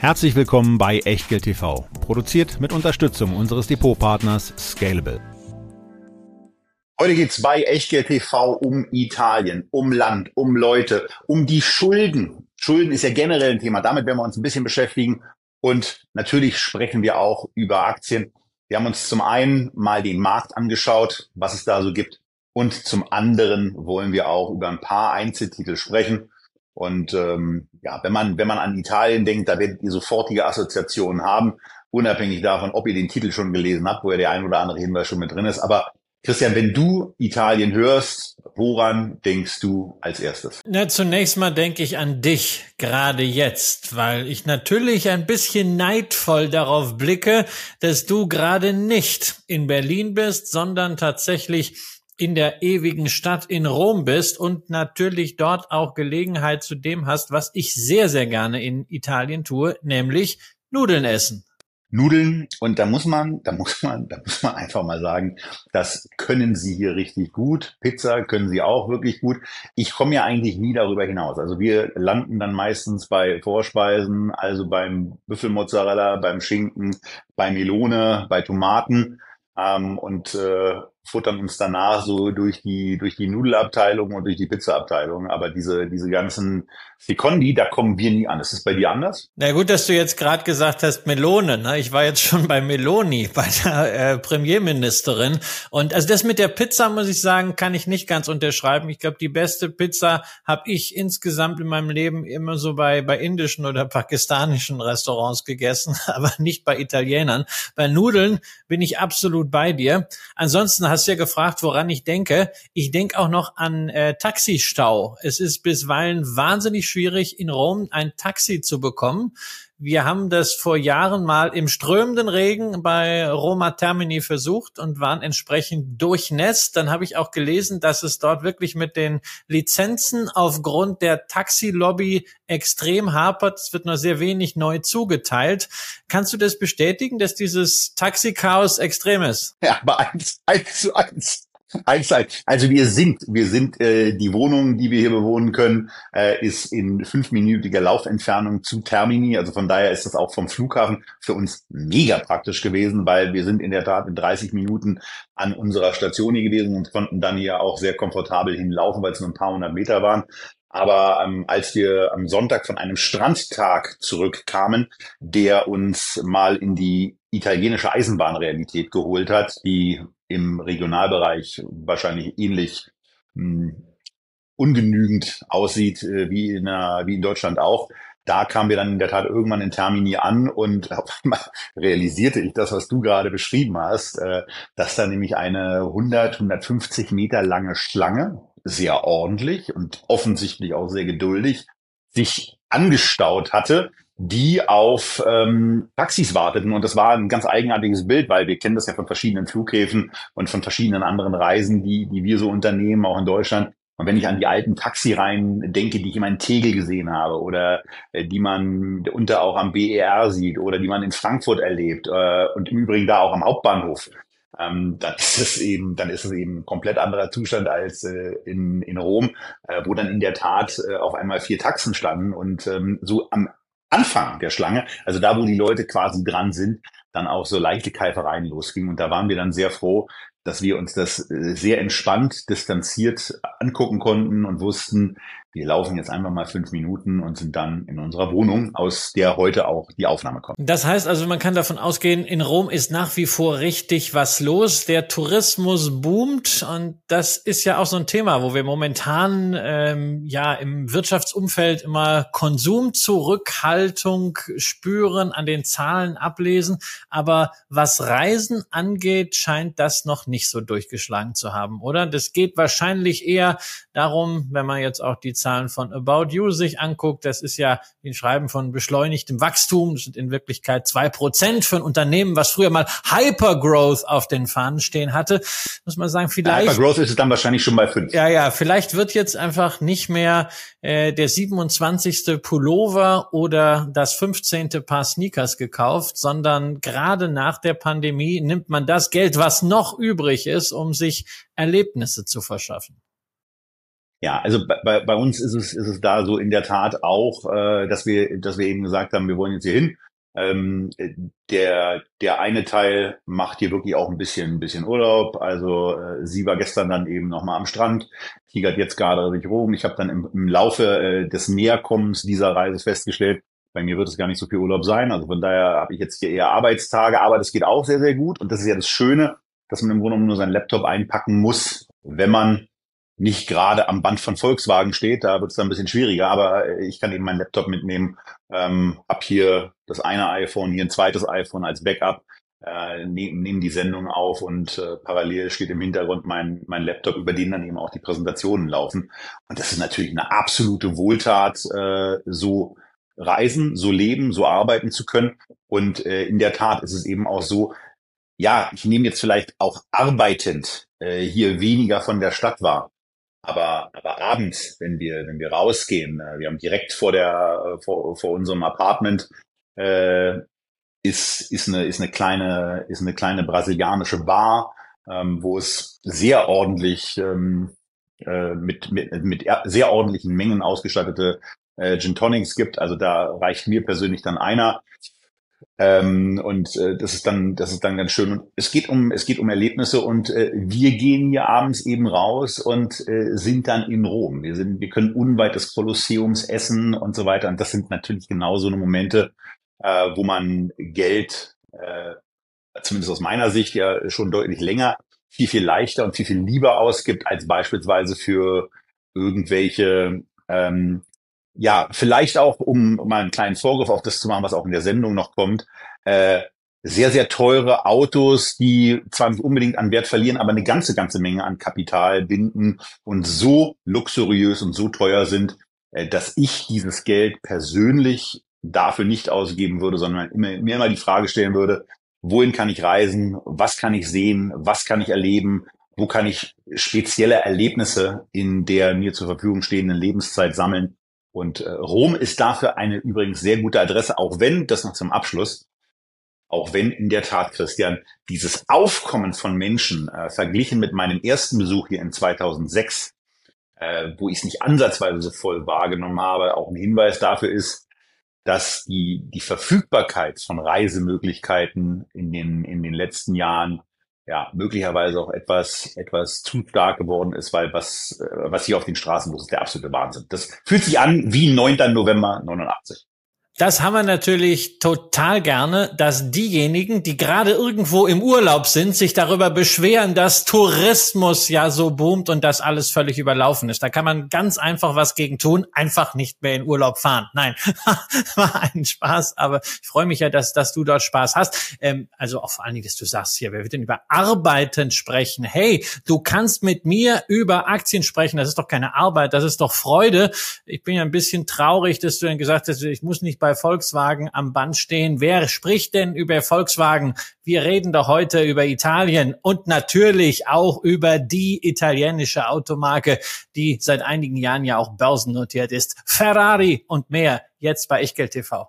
Herzlich willkommen bei Echtgeld TV, produziert mit Unterstützung unseres Depotpartners Scalable. Heute geht's bei Echtgeld TV um Italien, um Land, um Leute, um die Schulden. Schulden ist ja generell ein Thema, damit werden wir uns ein bisschen beschäftigen. Und natürlich sprechen wir auch über Aktien. Wir haben uns zum einen mal den Markt angeschaut, was es da so gibt. Und zum anderen wollen wir auch über ein paar Einzeltitel sprechen. Und ähm, ja, wenn man, wenn man an Italien denkt, da werdet ihr sofortige Assoziationen haben, unabhängig davon, ob ihr den Titel schon gelesen habt, wo ja der ein oder andere Hinweis schon mit drin ist. Aber Christian, wenn du Italien hörst, woran denkst du als erstes? Na, zunächst mal denke ich an dich gerade jetzt, weil ich natürlich ein bisschen neidvoll darauf blicke, dass du gerade nicht in Berlin bist, sondern tatsächlich in der ewigen Stadt in Rom bist und natürlich dort auch Gelegenheit zu dem hast, was ich sehr, sehr gerne in Italien tue, nämlich Nudeln essen. Nudeln und da muss man, da muss man, da muss man einfach mal sagen, das können sie hier richtig gut. Pizza können sie auch wirklich gut. Ich komme ja eigentlich nie darüber hinaus. Also wir landen dann meistens bei Vorspeisen, also beim Büffelmozzarella, beim Schinken, bei Melone, bei Tomaten ähm, und äh, futtern uns danach so durch die durch die Nudelabteilung und durch die Pizzaabteilung. Aber diese diese ganzen Secondi, da kommen wir nie an. Ist das bei dir anders? Na gut, dass du jetzt gerade gesagt hast Melone. Ne? Ich war jetzt schon bei Meloni, bei der äh, Premierministerin. Und also das mit der Pizza muss ich sagen, kann ich nicht ganz unterschreiben. Ich glaube, die beste Pizza habe ich insgesamt in meinem Leben immer so bei bei indischen oder pakistanischen Restaurants gegessen, aber nicht bei Italienern. Bei Nudeln bin ich absolut bei dir. Ansonsten hast hast ja gefragt, woran ich denke. Ich denke auch noch an äh, Taxistau. Es ist bisweilen wahnsinnig schwierig, in Rom ein Taxi zu bekommen. Wir haben das vor Jahren mal im strömenden Regen bei Roma Termini versucht und waren entsprechend durchnässt. Dann habe ich auch gelesen, dass es dort wirklich mit den Lizenzen aufgrund der Taxilobby extrem hapert. Es wird nur sehr wenig neu zugeteilt. Kannst du das bestätigen, dass dieses Taxi-Chaos extrem ist? Ja, aber eins, eins zu eins. Also wir sind, wir sind, äh, die Wohnung, die wir hier bewohnen können, äh, ist in fünfminütiger Laufentfernung zu Termini. Also von daher ist das auch vom Flughafen für uns mega praktisch gewesen, weil wir sind in der Tat in 30 Minuten an unserer Station hier gewesen und konnten dann hier auch sehr komfortabel hinlaufen, weil es nur ein paar hundert Meter waren. Aber ähm, als wir am Sonntag von einem Strandtag zurückkamen, der uns mal in die italienische Eisenbahnrealität geholt hat, die im Regionalbereich wahrscheinlich ähnlich mh, hm, ungenügend aussieht äh, wie, in, äh, wie in Deutschland auch. Da kamen wir dann in der Tat irgendwann in Termini an und auf einmal realisierte ich das, was du gerade beschrieben hast, äh, dass da nämlich eine 100, 150 Meter lange Schlange, sehr ordentlich und offensichtlich auch sehr geduldig, sich angestaut hatte die auf ähm, Taxis warteten. Und das war ein ganz eigenartiges Bild, weil wir kennen das ja von verschiedenen Flughäfen und von verschiedenen anderen Reisen, die, die wir so unternehmen, auch in Deutschland. Und wenn ich an die alten Taxireihen denke, die ich immer in Tegel gesehen habe oder äh, die man unter auch am BER sieht oder die man in Frankfurt erlebt äh, und im Übrigen da auch am Hauptbahnhof, ähm, dann ist es eben, dann ist es eben ein komplett anderer Zustand als äh, in, in Rom, äh, wo dann in der Tat äh, auf einmal vier Taxen standen und ähm, so am Anfang der Schlange, also da, wo die Leute quasi dran sind, dann auch so leichte Keifereien losgingen. Und da waren wir dann sehr froh, dass wir uns das äh, sehr entspannt, distanziert angucken konnten und wussten, wir laufen jetzt einfach mal fünf Minuten und sind dann in unserer Wohnung, aus der heute auch die Aufnahme kommt. Das heißt also, man kann davon ausgehen, in Rom ist nach wie vor richtig was los. Der Tourismus boomt und das ist ja auch so ein Thema, wo wir momentan ähm, ja im Wirtschaftsumfeld immer Konsumzurückhaltung spüren, an den Zahlen ablesen. Aber was Reisen angeht, scheint das noch nicht so durchgeschlagen zu haben, oder? Das geht wahrscheinlich eher darum, wenn man jetzt auch die Zahlen von About You sich anguckt, das ist ja ein Schreiben von beschleunigtem Wachstum. Das sind in Wirklichkeit zwei Prozent für ein Unternehmen, was früher mal Hypergrowth auf den Fahnen stehen hatte. Muss man sagen, vielleicht. Hypergrowth ist es dann wahrscheinlich schon bei fünf. Ja, ja, vielleicht wird jetzt einfach nicht mehr äh, der 27. Pullover oder das 15. Paar Sneakers gekauft, sondern gerade nach der Pandemie nimmt man das Geld, was noch übrig ist, um sich Erlebnisse zu verschaffen. Ja, also bei, bei uns ist es, ist es da so in der Tat auch, äh, dass wir, dass wir eben gesagt haben, wir wollen jetzt hier hin. Ähm, der, der eine Teil macht hier wirklich auch ein bisschen, ein bisschen Urlaub. Also äh, sie war gestern dann eben nochmal am Strand, tigert jetzt gerade durch Rom. Ich habe dann im, im Laufe äh, des Näherkommens dieser Reise festgestellt, bei mir wird es gar nicht so viel Urlaub sein. Also von daher habe ich jetzt hier eher Arbeitstage, aber das geht auch sehr, sehr gut. Und das ist ja das Schöne, dass man im Grunde nur seinen Laptop einpacken muss, wenn man nicht gerade am Band von Volkswagen steht, da wird es dann ein bisschen schwieriger, aber äh, ich kann eben meinen Laptop mitnehmen, ähm, hab hier das eine iPhone, hier ein zweites iPhone als Backup, äh, nehme nehm die Sendung auf und äh, parallel steht im Hintergrund mein, mein Laptop, über den dann eben auch die Präsentationen laufen. Und das ist natürlich eine absolute Wohltat, äh, so reisen, so leben, so arbeiten zu können. Und äh, in der Tat ist es eben auch so, ja, ich nehme jetzt vielleicht auch arbeitend äh, hier weniger von der Stadt wahr. Aber, aber abends, wenn wir, wenn wir rausgehen, äh, wir haben direkt vor der, äh, vor, vor unserem Apartment, äh, ist, ist eine, ist eine kleine, ist eine kleine brasilianische Bar, ähm, wo es sehr ordentlich, ähm, äh, mit, mit, mit sehr ordentlichen Mengen ausgestattete äh, Gin Tonics gibt. Also da reicht mir persönlich dann einer. Ähm, und äh, das ist dann, das ist dann ganz schön. Und es geht um, es geht um Erlebnisse und äh, wir gehen hier abends eben raus und äh, sind dann in Rom. Wir sind, wir können unweit des Kolosseums essen und so weiter. Und das sind natürlich genau so eine Momente, äh, wo man Geld, äh, zumindest aus meiner Sicht ja schon deutlich länger, viel, viel leichter und viel, viel lieber ausgibt als beispielsweise für irgendwelche ähm, ja, vielleicht auch, um, mal einen kleinen Vorgriff auf das zu machen, was auch in der Sendung noch kommt, äh, sehr, sehr teure Autos, die zwar nicht unbedingt an Wert verlieren, aber eine ganze, ganze Menge an Kapital binden und so luxuriös und so teuer sind, äh, dass ich dieses Geld persönlich dafür nicht ausgeben würde, sondern immer, mir immer die Frage stellen würde, wohin kann ich reisen, was kann ich sehen, was kann ich erleben, wo kann ich spezielle Erlebnisse in der mir zur Verfügung stehenden Lebenszeit sammeln und äh, Rom ist dafür eine übrigens sehr gute Adresse, auch wenn, das noch zum Abschluss, auch wenn in der Tat, Christian, dieses Aufkommen von Menschen äh, verglichen mit meinem ersten Besuch hier in 2006, äh, wo ich es nicht ansatzweise so voll wahrgenommen habe, auch ein Hinweis dafür ist, dass die, die Verfügbarkeit von Reisemöglichkeiten in den, in den letzten Jahren ja, möglicherweise auch etwas, etwas zu stark geworden ist, weil was, äh, was hier auf den Straßen los ist, der absolute Wahnsinn. Das fühlt sich an wie 9. November 89. Das haben wir natürlich total gerne, dass diejenigen, die gerade irgendwo im Urlaub sind, sich darüber beschweren, dass Tourismus ja so boomt und dass alles völlig überlaufen ist. Da kann man ganz einfach was gegen tun, einfach nicht mehr in Urlaub fahren. Nein, war ein Spaß, aber ich freue mich ja, dass, dass du dort Spaß hast. Ähm, also auch vor allen Dingen, dass du sagst hier, wir werden über Arbeiten sprechen. Hey, du kannst mit mir über Aktien sprechen. Das ist doch keine Arbeit, das ist doch Freude. Ich bin ja ein bisschen traurig, dass du dann gesagt hast, ich muss nicht bei bei Volkswagen am Band stehen. Wer spricht denn über Volkswagen? Wir reden doch heute über Italien und natürlich auch über die italienische Automarke, die seit einigen Jahren ja auch börsennotiert ist. Ferrari und mehr jetzt bei Echtgeld TV.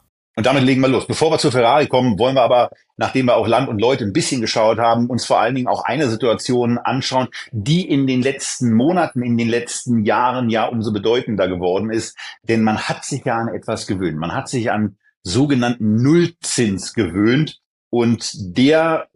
Und damit legen wir los. Bevor wir zu Ferrari kommen, wollen wir aber, nachdem wir auch Land und Leute ein bisschen geschaut haben, uns vor allen Dingen auch eine Situation anschauen, die in den letzten Monaten, in den letzten Jahren ja umso bedeutender geworden ist. Denn man hat sich ja an etwas gewöhnt. Man hat sich an sogenannten Nullzins gewöhnt. Und der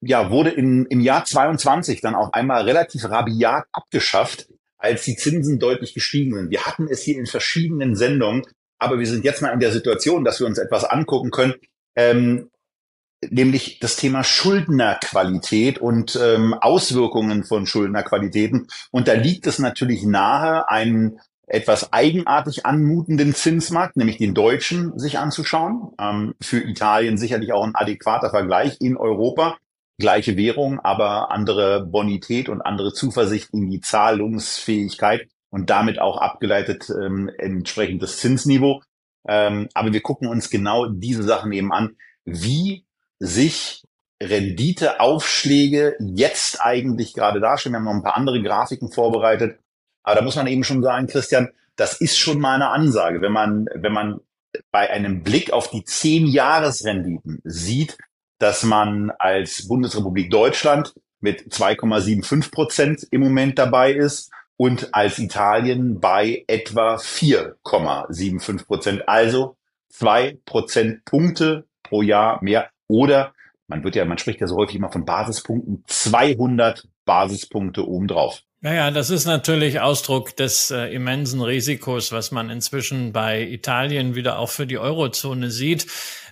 ja, wurde in, im Jahr 22 dann auch einmal relativ rabiat abgeschafft, als die Zinsen deutlich gestiegen sind. Wir hatten es hier in verschiedenen Sendungen aber wir sind jetzt mal in der Situation, dass wir uns etwas angucken können, ähm, nämlich das Thema Schuldnerqualität und ähm, Auswirkungen von Schuldnerqualitäten. Und da liegt es natürlich nahe, einen etwas eigenartig anmutenden Zinsmarkt, nämlich den deutschen, sich anzuschauen. Ähm, für Italien sicherlich auch ein adäquater Vergleich in Europa. Gleiche Währung, aber andere Bonität und andere Zuversicht in die Zahlungsfähigkeit und damit auch abgeleitet ähm, entsprechend das Zinsniveau. Ähm, aber wir gucken uns genau diese Sachen eben an, wie sich Renditeaufschläge jetzt eigentlich gerade darstellen. Wir haben noch ein paar andere Grafiken vorbereitet. Aber da muss man eben schon sagen, Christian, das ist schon mal eine Ansage. Wenn man, wenn man bei einem Blick auf die zehn Jahresrenditen sieht, dass man als Bundesrepublik Deutschland mit 2,75 Prozent im Moment dabei ist und als Italien bei etwa 4,75 Prozent. Also zwei Prozentpunkte pro Jahr mehr oder man wird ja, man spricht ja so häufig immer von Basispunkten, 200 Basispunkte obendrauf. Naja, das ist natürlich Ausdruck des äh, immensen Risikos, was man inzwischen bei Italien wieder auch für die Eurozone sieht.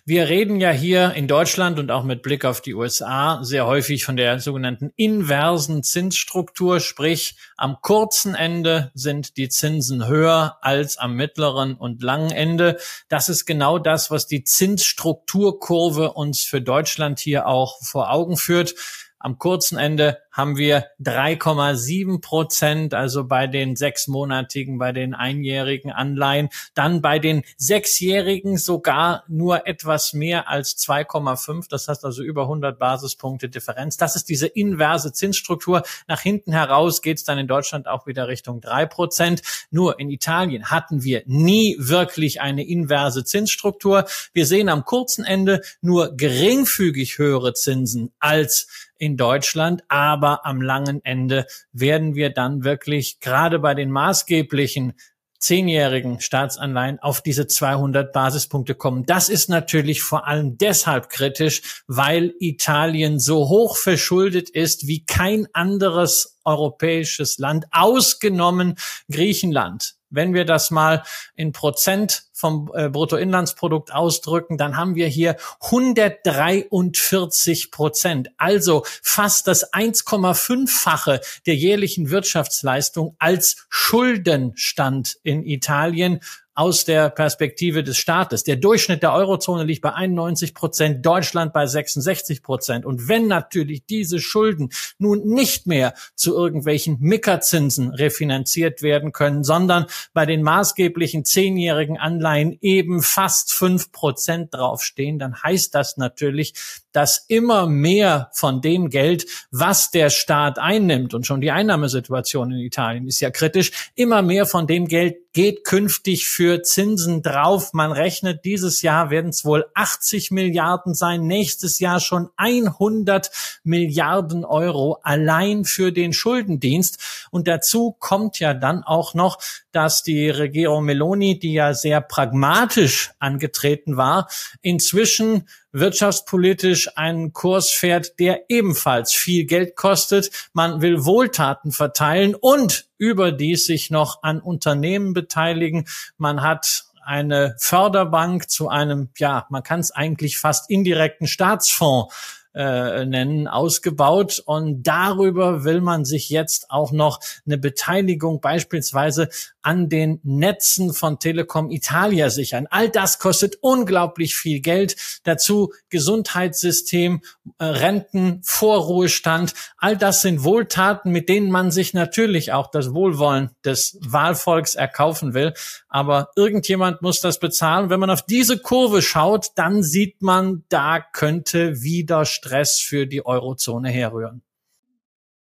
Wir reden ja hier in Deutschland und auch mit Blick auf die USA sehr häufig von der sogenannten inversen Zinsstruktur, sprich am kurzen Ende sind die Zinsen höher als am mittleren und langen Ende. Das ist genau das, was die Zinsstrukturkurve uns für Deutschland hier auch vor Augen führt. Am kurzen Ende haben wir 3,7 Prozent, also bei den sechsmonatigen, bei den einjährigen Anleihen. Dann bei den sechsjährigen sogar nur etwas mehr als 2,5. Das heißt also über 100 Basispunkte Differenz. Das ist diese inverse Zinsstruktur. Nach hinten heraus geht es dann in Deutschland auch wieder Richtung drei Prozent. Nur in Italien hatten wir nie wirklich eine inverse Zinsstruktur. Wir sehen am kurzen Ende nur geringfügig höhere Zinsen als in Deutschland, aber am langen Ende werden wir dann wirklich gerade bei den maßgeblichen zehnjährigen Staatsanleihen auf diese 200 Basispunkte kommen. Das ist natürlich vor allem deshalb kritisch, weil Italien so hoch verschuldet ist wie kein anderes europäisches Land, ausgenommen Griechenland. Wenn wir das mal in Prozent vom äh, Bruttoinlandsprodukt ausdrücken, dann haben wir hier 143 Prozent, also fast das 1,5-fache der jährlichen Wirtschaftsleistung als Schuldenstand in Italien aus der Perspektive des Staates. Der Durchschnitt der Eurozone liegt bei 91 Prozent, Deutschland bei 66 Prozent. Und wenn natürlich diese Schulden nun nicht mehr zu irgendwelchen Mickerzinsen refinanziert werden können, sondern bei den maßgeblichen zehnjährigen Anleihen eben fast fünf Prozent draufstehen, dann heißt das natürlich, dass immer mehr von dem Geld, was der Staat einnimmt, und schon die Einnahmesituation in Italien ist ja kritisch, immer mehr von dem Geld geht künftig für Zinsen drauf. Man rechnet, dieses Jahr werden es wohl 80 Milliarden sein, nächstes Jahr schon 100 Milliarden Euro allein für den Schuldendienst. Und dazu kommt ja dann auch noch, dass die Regierung Meloni, die ja sehr pragmatisch angetreten war, inzwischen wirtschaftspolitisch einen Kurs fährt, der ebenfalls viel Geld kostet. Man will Wohltaten verteilen und überdies sich noch an Unternehmen beteiligen. Man hat eine Förderbank zu einem, ja, man kann es eigentlich fast indirekten Staatsfonds äh, nennen, ausgebaut. Und darüber will man sich jetzt auch noch eine Beteiligung beispielsweise an den Netzen von Telekom Italia sichern. All das kostet unglaublich viel Geld. Dazu Gesundheitssystem, äh, Renten, Vorruhestand. All das sind Wohltaten, mit denen man sich natürlich auch das Wohlwollen des Wahlvolks erkaufen will. Aber irgendjemand muss das bezahlen. Wenn man auf diese Kurve schaut, dann sieht man, da könnte wieder Stress für die Eurozone herrühren.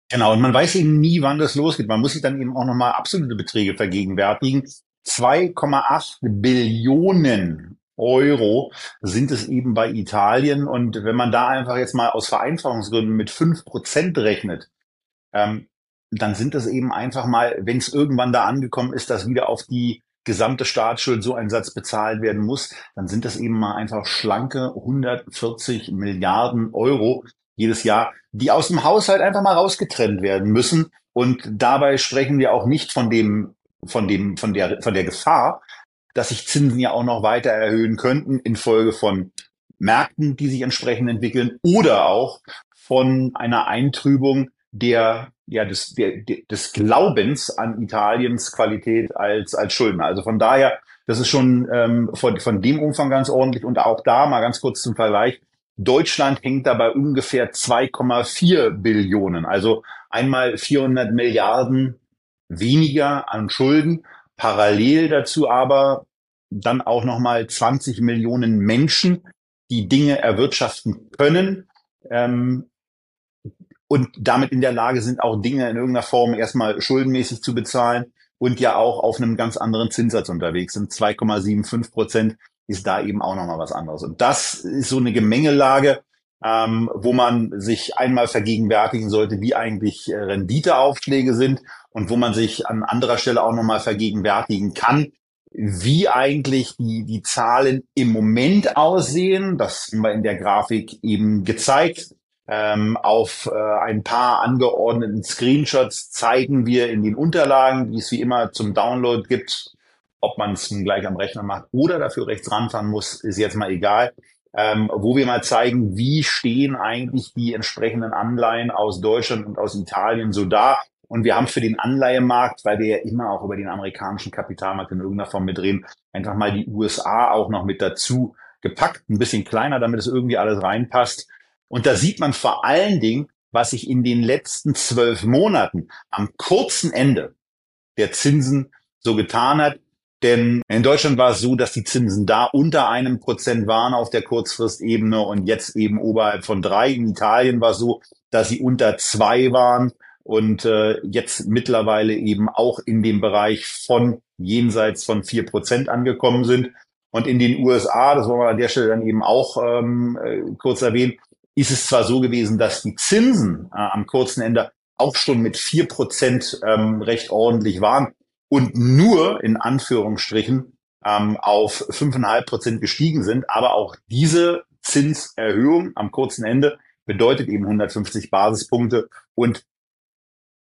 Genau, und man weiß eben nie, wann das losgeht. Man muss sich dann eben auch nochmal absolute Beträge vergegenwärtigen. 2,8 Billionen Euro sind es eben bei Italien. Und wenn man da einfach jetzt mal aus Vereinfachungsgründen mit fünf Prozent rechnet, ähm, dann sind das eben einfach mal, wenn es irgendwann da angekommen ist, dass wieder auf die gesamte Staatsschuld so ein Satz bezahlt werden muss, dann sind das eben mal einfach schlanke 140 Milliarden Euro jedes Jahr, die aus dem Haushalt einfach mal rausgetrennt werden müssen. Und dabei sprechen wir auch nicht von dem, von dem, von der, von der Gefahr, dass sich Zinsen ja auch noch weiter erhöhen könnten infolge von Märkten, die sich entsprechend entwickeln oder auch von einer Eintrübung der ja, des, der, des Glaubens an Italiens Qualität als, als Schuldner. Also von daher, das ist schon ähm, von, von dem Umfang ganz ordentlich. Und auch da mal ganz kurz zum Vergleich. Deutschland hängt dabei ungefähr 2,4 Billionen. Also einmal 400 Milliarden weniger an Schulden. Parallel dazu aber dann auch nochmal 20 Millionen Menschen, die Dinge erwirtschaften können ähm, und damit in der Lage sind, auch Dinge in irgendeiner Form erstmal schuldenmäßig zu bezahlen und ja auch auf einem ganz anderen Zinssatz unterwegs sind. 2,75 Prozent ist da eben auch nochmal was anderes. Und das ist so eine Gemengelage, ähm, wo man sich einmal vergegenwärtigen sollte, wie eigentlich äh, Renditeaufschläge sind und wo man sich an anderer Stelle auch nochmal vergegenwärtigen kann, wie eigentlich die, die Zahlen im Moment aussehen. Das haben wir in der Grafik eben gezeigt. Ähm, auf äh, ein paar angeordneten Screenshots zeigen wir in den Unterlagen, die es wie immer zum Download gibt, ob man es gleich am Rechner macht oder dafür rechts ranfahren muss, ist jetzt mal egal. Ähm, wo wir mal zeigen, wie stehen eigentlich die entsprechenden Anleihen aus Deutschland und aus Italien so da. Und wir haben für den Anleihemarkt, weil wir ja immer auch über den amerikanischen Kapitalmarkt in irgendeiner Form mitreden, einfach mal die USA auch noch mit dazu gepackt, ein bisschen kleiner, damit es irgendwie alles reinpasst. Und da sieht man vor allen Dingen, was sich in den letzten zwölf Monaten am kurzen Ende der Zinsen so getan hat. Denn in Deutschland war es so, dass die Zinsen da unter einem Prozent waren auf der Kurzfristebene und jetzt eben oberhalb von drei. In Italien war es so, dass sie unter zwei waren und äh, jetzt mittlerweile eben auch in dem Bereich von jenseits von vier Prozent angekommen sind. Und in den USA, das wollen wir an der Stelle dann eben auch ähm, äh, kurz erwähnen, ist es zwar so gewesen, dass die Zinsen äh, am kurzen Ende auch schon mit vier Prozent ähm, recht ordentlich waren und nur in Anführungsstrichen ähm, auf fünfeinhalb Prozent gestiegen sind. Aber auch diese Zinserhöhung am kurzen Ende bedeutet eben 150 Basispunkte und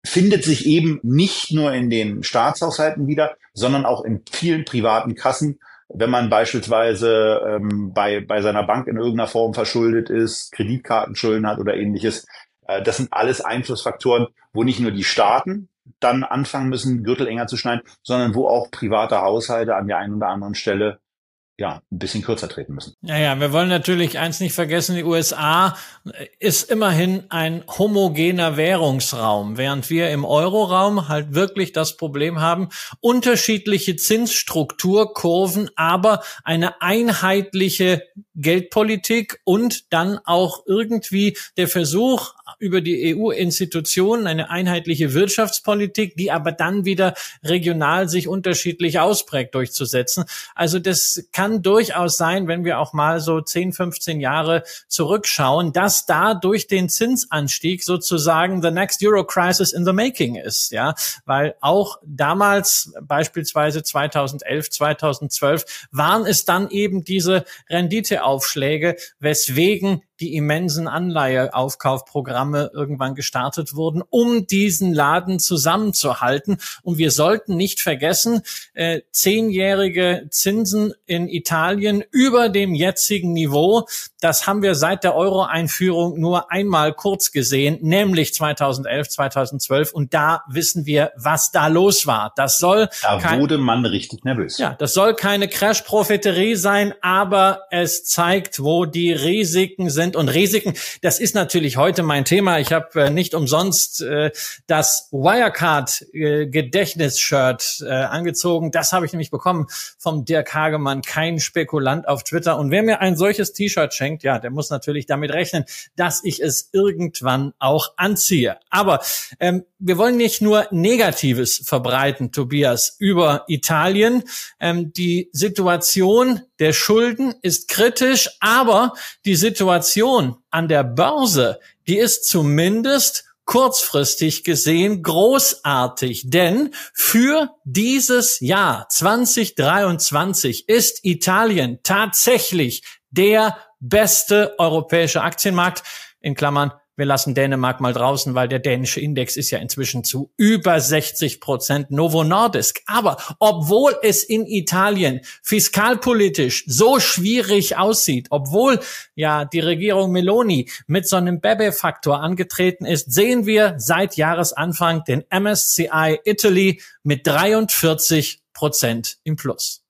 findet sich eben nicht nur in den Staatshaushalten wieder, sondern auch in vielen privaten Kassen wenn man beispielsweise ähm, bei, bei seiner Bank in irgendeiner Form verschuldet ist, Kreditkartenschulden hat oder ähnliches. Äh, das sind alles Einflussfaktoren, wo nicht nur die Staaten dann anfangen müssen, Gürtel enger zu schneiden, sondern wo auch private Haushalte an der einen oder anderen Stelle ja, ein bisschen kürzer treten müssen. Ja, ja, wir wollen natürlich eins nicht vergessen, die USA ist immerhin ein homogener Währungsraum, während wir im Euroraum halt wirklich das Problem haben, unterschiedliche Zinsstrukturkurven, aber eine einheitliche Geldpolitik und dann auch irgendwie der Versuch, über die EU-Institutionen eine einheitliche Wirtschaftspolitik, die aber dann wieder regional sich unterschiedlich ausprägt, durchzusetzen. Also das kann durchaus sein, wenn wir auch mal so 10, 15 Jahre zurückschauen, dass da durch den Zinsanstieg sozusagen the next Euro crisis in the making ist, ja, weil auch damals beispielsweise 2011, 2012 waren es dann eben diese Renditeaufschläge, weswegen die immensen Anleiheaufkaufprogramme irgendwann gestartet wurden, um diesen Laden zusammenzuhalten. Und wir sollten nicht vergessen, äh, zehnjährige Zinsen in Italien über dem jetzigen Niveau. Das haben wir seit der Euro-Einführung nur einmal kurz gesehen, nämlich 2011, 2012. Und da wissen wir, was da los war. Das soll da wurde man richtig nervös. Ja, das soll keine Crash-Propheterie sein, aber es zeigt, wo die Risiken sind sind und Risiken. Das ist natürlich heute mein Thema. Ich habe äh, nicht umsonst äh, das Wirecard-Gedächtnis-Shirt äh, angezogen. Das habe ich nämlich bekommen vom Dirk Hagemann, kein Spekulant auf Twitter. Und wer mir ein solches T-Shirt schenkt, ja, der muss natürlich damit rechnen, dass ich es irgendwann auch anziehe. Aber ähm, wir wollen nicht nur Negatives verbreiten, Tobias, über Italien. Ähm, die Situation der Schulden ist kritisch, aber die Situation an der Börse, die ist zumindest kurzfristig gesehen großartig, denn für dieses Jahr 2023 ist Italien tatsächlich der beste europäische Aktienmarkt in Klammern wir lassen Dänemark mal draußen, weil der dänische Index ist ja inzwischen zu über 60 Prozent Novo Nordisk. Aber obwohl es in Italien fiskalpolitisch so schwierig aussieht, obwohl ja die Regierung Meloni mit so einem Bebe-Faktor angetreten ist, sehen wir seit Jahresanfang den MSCI Italy mit 43 Prozent im Plus.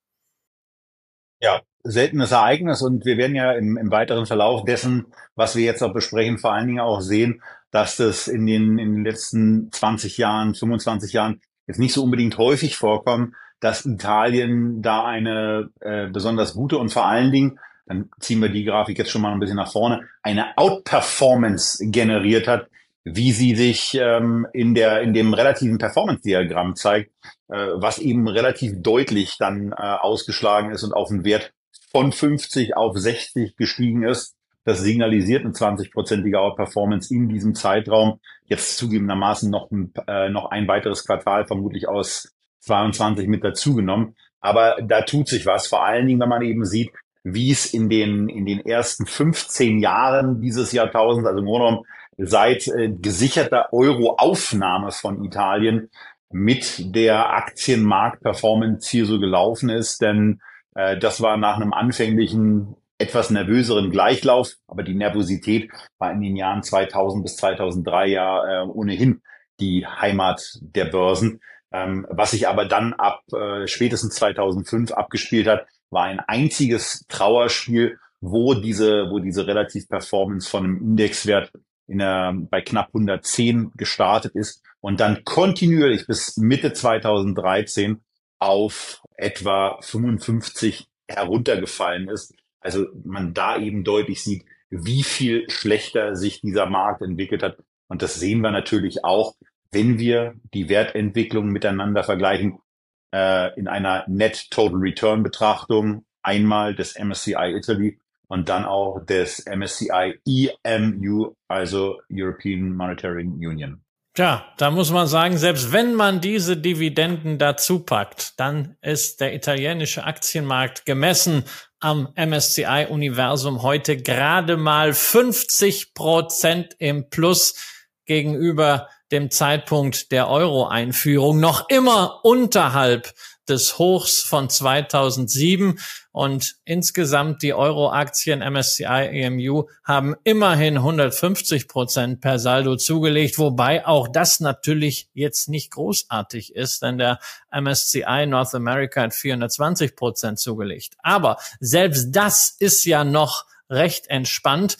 Ja, seltenes Ereignis und wir werden ja im, im weiteren Verlauf dessen, was wir jetzt auch besprechen, vor allen Dingen auch sehen, dass das in den, in den letzten 20 Jahren, 25 Jahren jetzt nicht so unbedingt häufig vorkommen, dass Italien da eine äh, besonders gute und vor allen Dingen, dann ziehen wir die Grafik jetzt schon mal ein bisschen nach vorne, eine Outperformance generiert hat, wie sie sich ähm, in der in dem relativen Performance-Diagramm zeigt, äh, was eben relativ deutlich dann äh, ausgeschlagen ist und auf einen Wert von 50 auf 60 gestiegen ist. Das signalisiert eine 20-prozentige Outperformance in diesem Zeitraum. Jetzt zugegebenermaßen noch ein, äh, noch ein weiteres Quartal, vermutlich aus 22 mit dazugenommen. Aber da tut sich was, vor allen Dingen, wenn man eben sieht, wie es in den, in den ersten 15 Jahren dieses Jahrtausends, also im Grunde genommen seit äh, gesicherter Euro-Aufnahme von Italien mit der Aktienmarkt-Performance hier so gelaufen ist. Denn äh, das war nach einem anfänglichen etwas nervöseren Gleichlauf, aber die Nervosität war in den Jahren 2000 bis 2003 ja äh, ohnehin die Heimat der Börsen. Ähm, was sich aber dann ab äh, spätestens 2005 abgespielt hat, war ein einziges Trauerspiel, wo diese, wo diese relativ Performance von einem Indexwert in der, bei knapp 110 gestartet ist und dann kontinuierlich bis Mitte 2013 auf etwa 55 heruntergefallen ist. Also man da eben deutlich sieht, wie viel schlechter sich dieser Markt entwickelt hat. Und das sehen wir natürlich auch, wenn wir die Wertentwicklung miteinander vergleichen, äh, in einer Net Total Return Betrachtung, einmal des MSCI Italy und dann auch des MSCI EMU, also European Monetary Union. Tja, da muss man sagen, selbst wenn man diese Dividenden dazu packt, dann ist der italienische Aktienmarkt gemessen am MSCI-Universum heute gerade mal 50 Prozent im Plus gegenüber dem Zeitpunkt der Euro-Einführung noch immer unterhalb des Hochs von 2007 und insgesamt die Euro-Aktien MSCI EMU haben immerhin 150 Prozent per Saldo zugelegt, wobei auch das natürlich jetzt nicht großartig ist, denn der MSCI North America hat 420 Prozent zugelegt. Aber selbst das ist ja noch recht entspannt.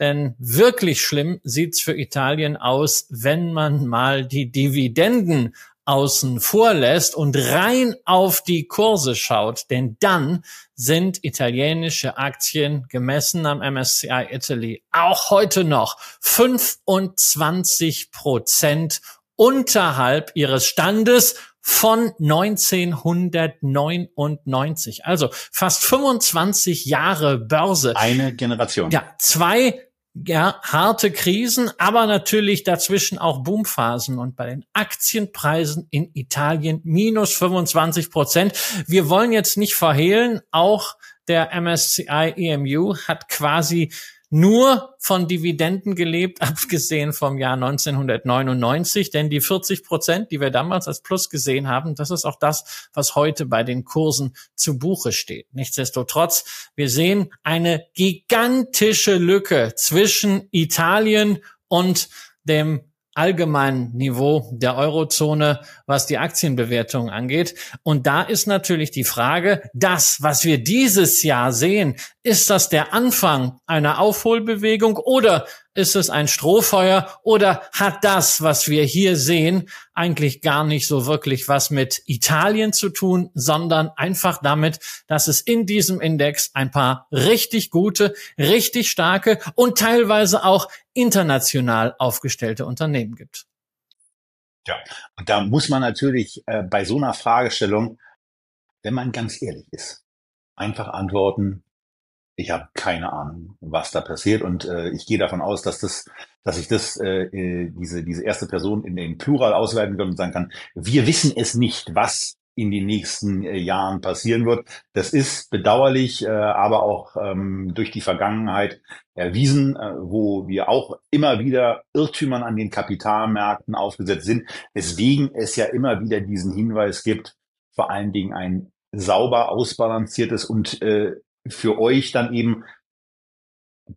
Denn wirklich schlimm sieht's für Italien aus, wenn man mal die Dividenden außen vor lässt und rein auf die Kurse schaut, denn dann sind italienische Aktien gemessen am MSCI Italy auch heute noch 25 Prozent unterhalb ihres Standes von 1999. Also fast 25 Jahre Börse. Eine Generation. Ja, zwei ja, harte Krisen, aber natürlich dazwischen auch Boomphasen und bei den Aktienpreisen in Italien minus 25 Prozent. Wir wollen jetzt nicht verhehlen, auch der MSCI EMU hat quasi nur von Dividenden gelebt, abgesehen vom Jahr 1999. Denn die 40 Prozent, die wir damals als Plus gesehen haben, das ist auch das, was heute bei den Kursen zu Buche steht. Nichtsdestotrotz, wir sehen eine gigantische Lücke zwischen Italien und dem allgemeinen Niveau der Eurozone, was die Aktienbewertung angeht. Und da ist natürlich die Frage, das, was wir dieses Jahr sehen, ist das der Anfang einer Aufholbewegung oder ist es ein Strohfeuer oder hat das, was wir hier sehen, eigentlich gar nicht so wirklich was mit Italien zu tun, sondern einfach damit, dass es in diesem Index ein paar richtig gute, richtig starke und teilweise auch international aufgestellte Unternehmen gibt. Ja, und da muss man natürlich äh, bei so einer Fragestellung, wenn man ganz ehrlich ist, einfach antworten, ich habe keine Ahnung, was da passiert und äh, ich gehe davon aus, dass das, dass ich das äh, äh, diese diese erste Person in den Plural ausleiten kann und sagen kann: Wir wissen es nicht, was in den nächsten äh, Jahren passieren wird. Das ist bedauerlich, äh, aber auch ähm, durch die Vergangenheit erwiesen, äh, wo wir auch immer wieder Irrtümern an den Kapitalmärkten aufgesetzt sind, weswegen es ja immer wieder diesen Hinweis gibt, vor allen Dingen ein sauber ausbalanciertes und äh, für euch dann eben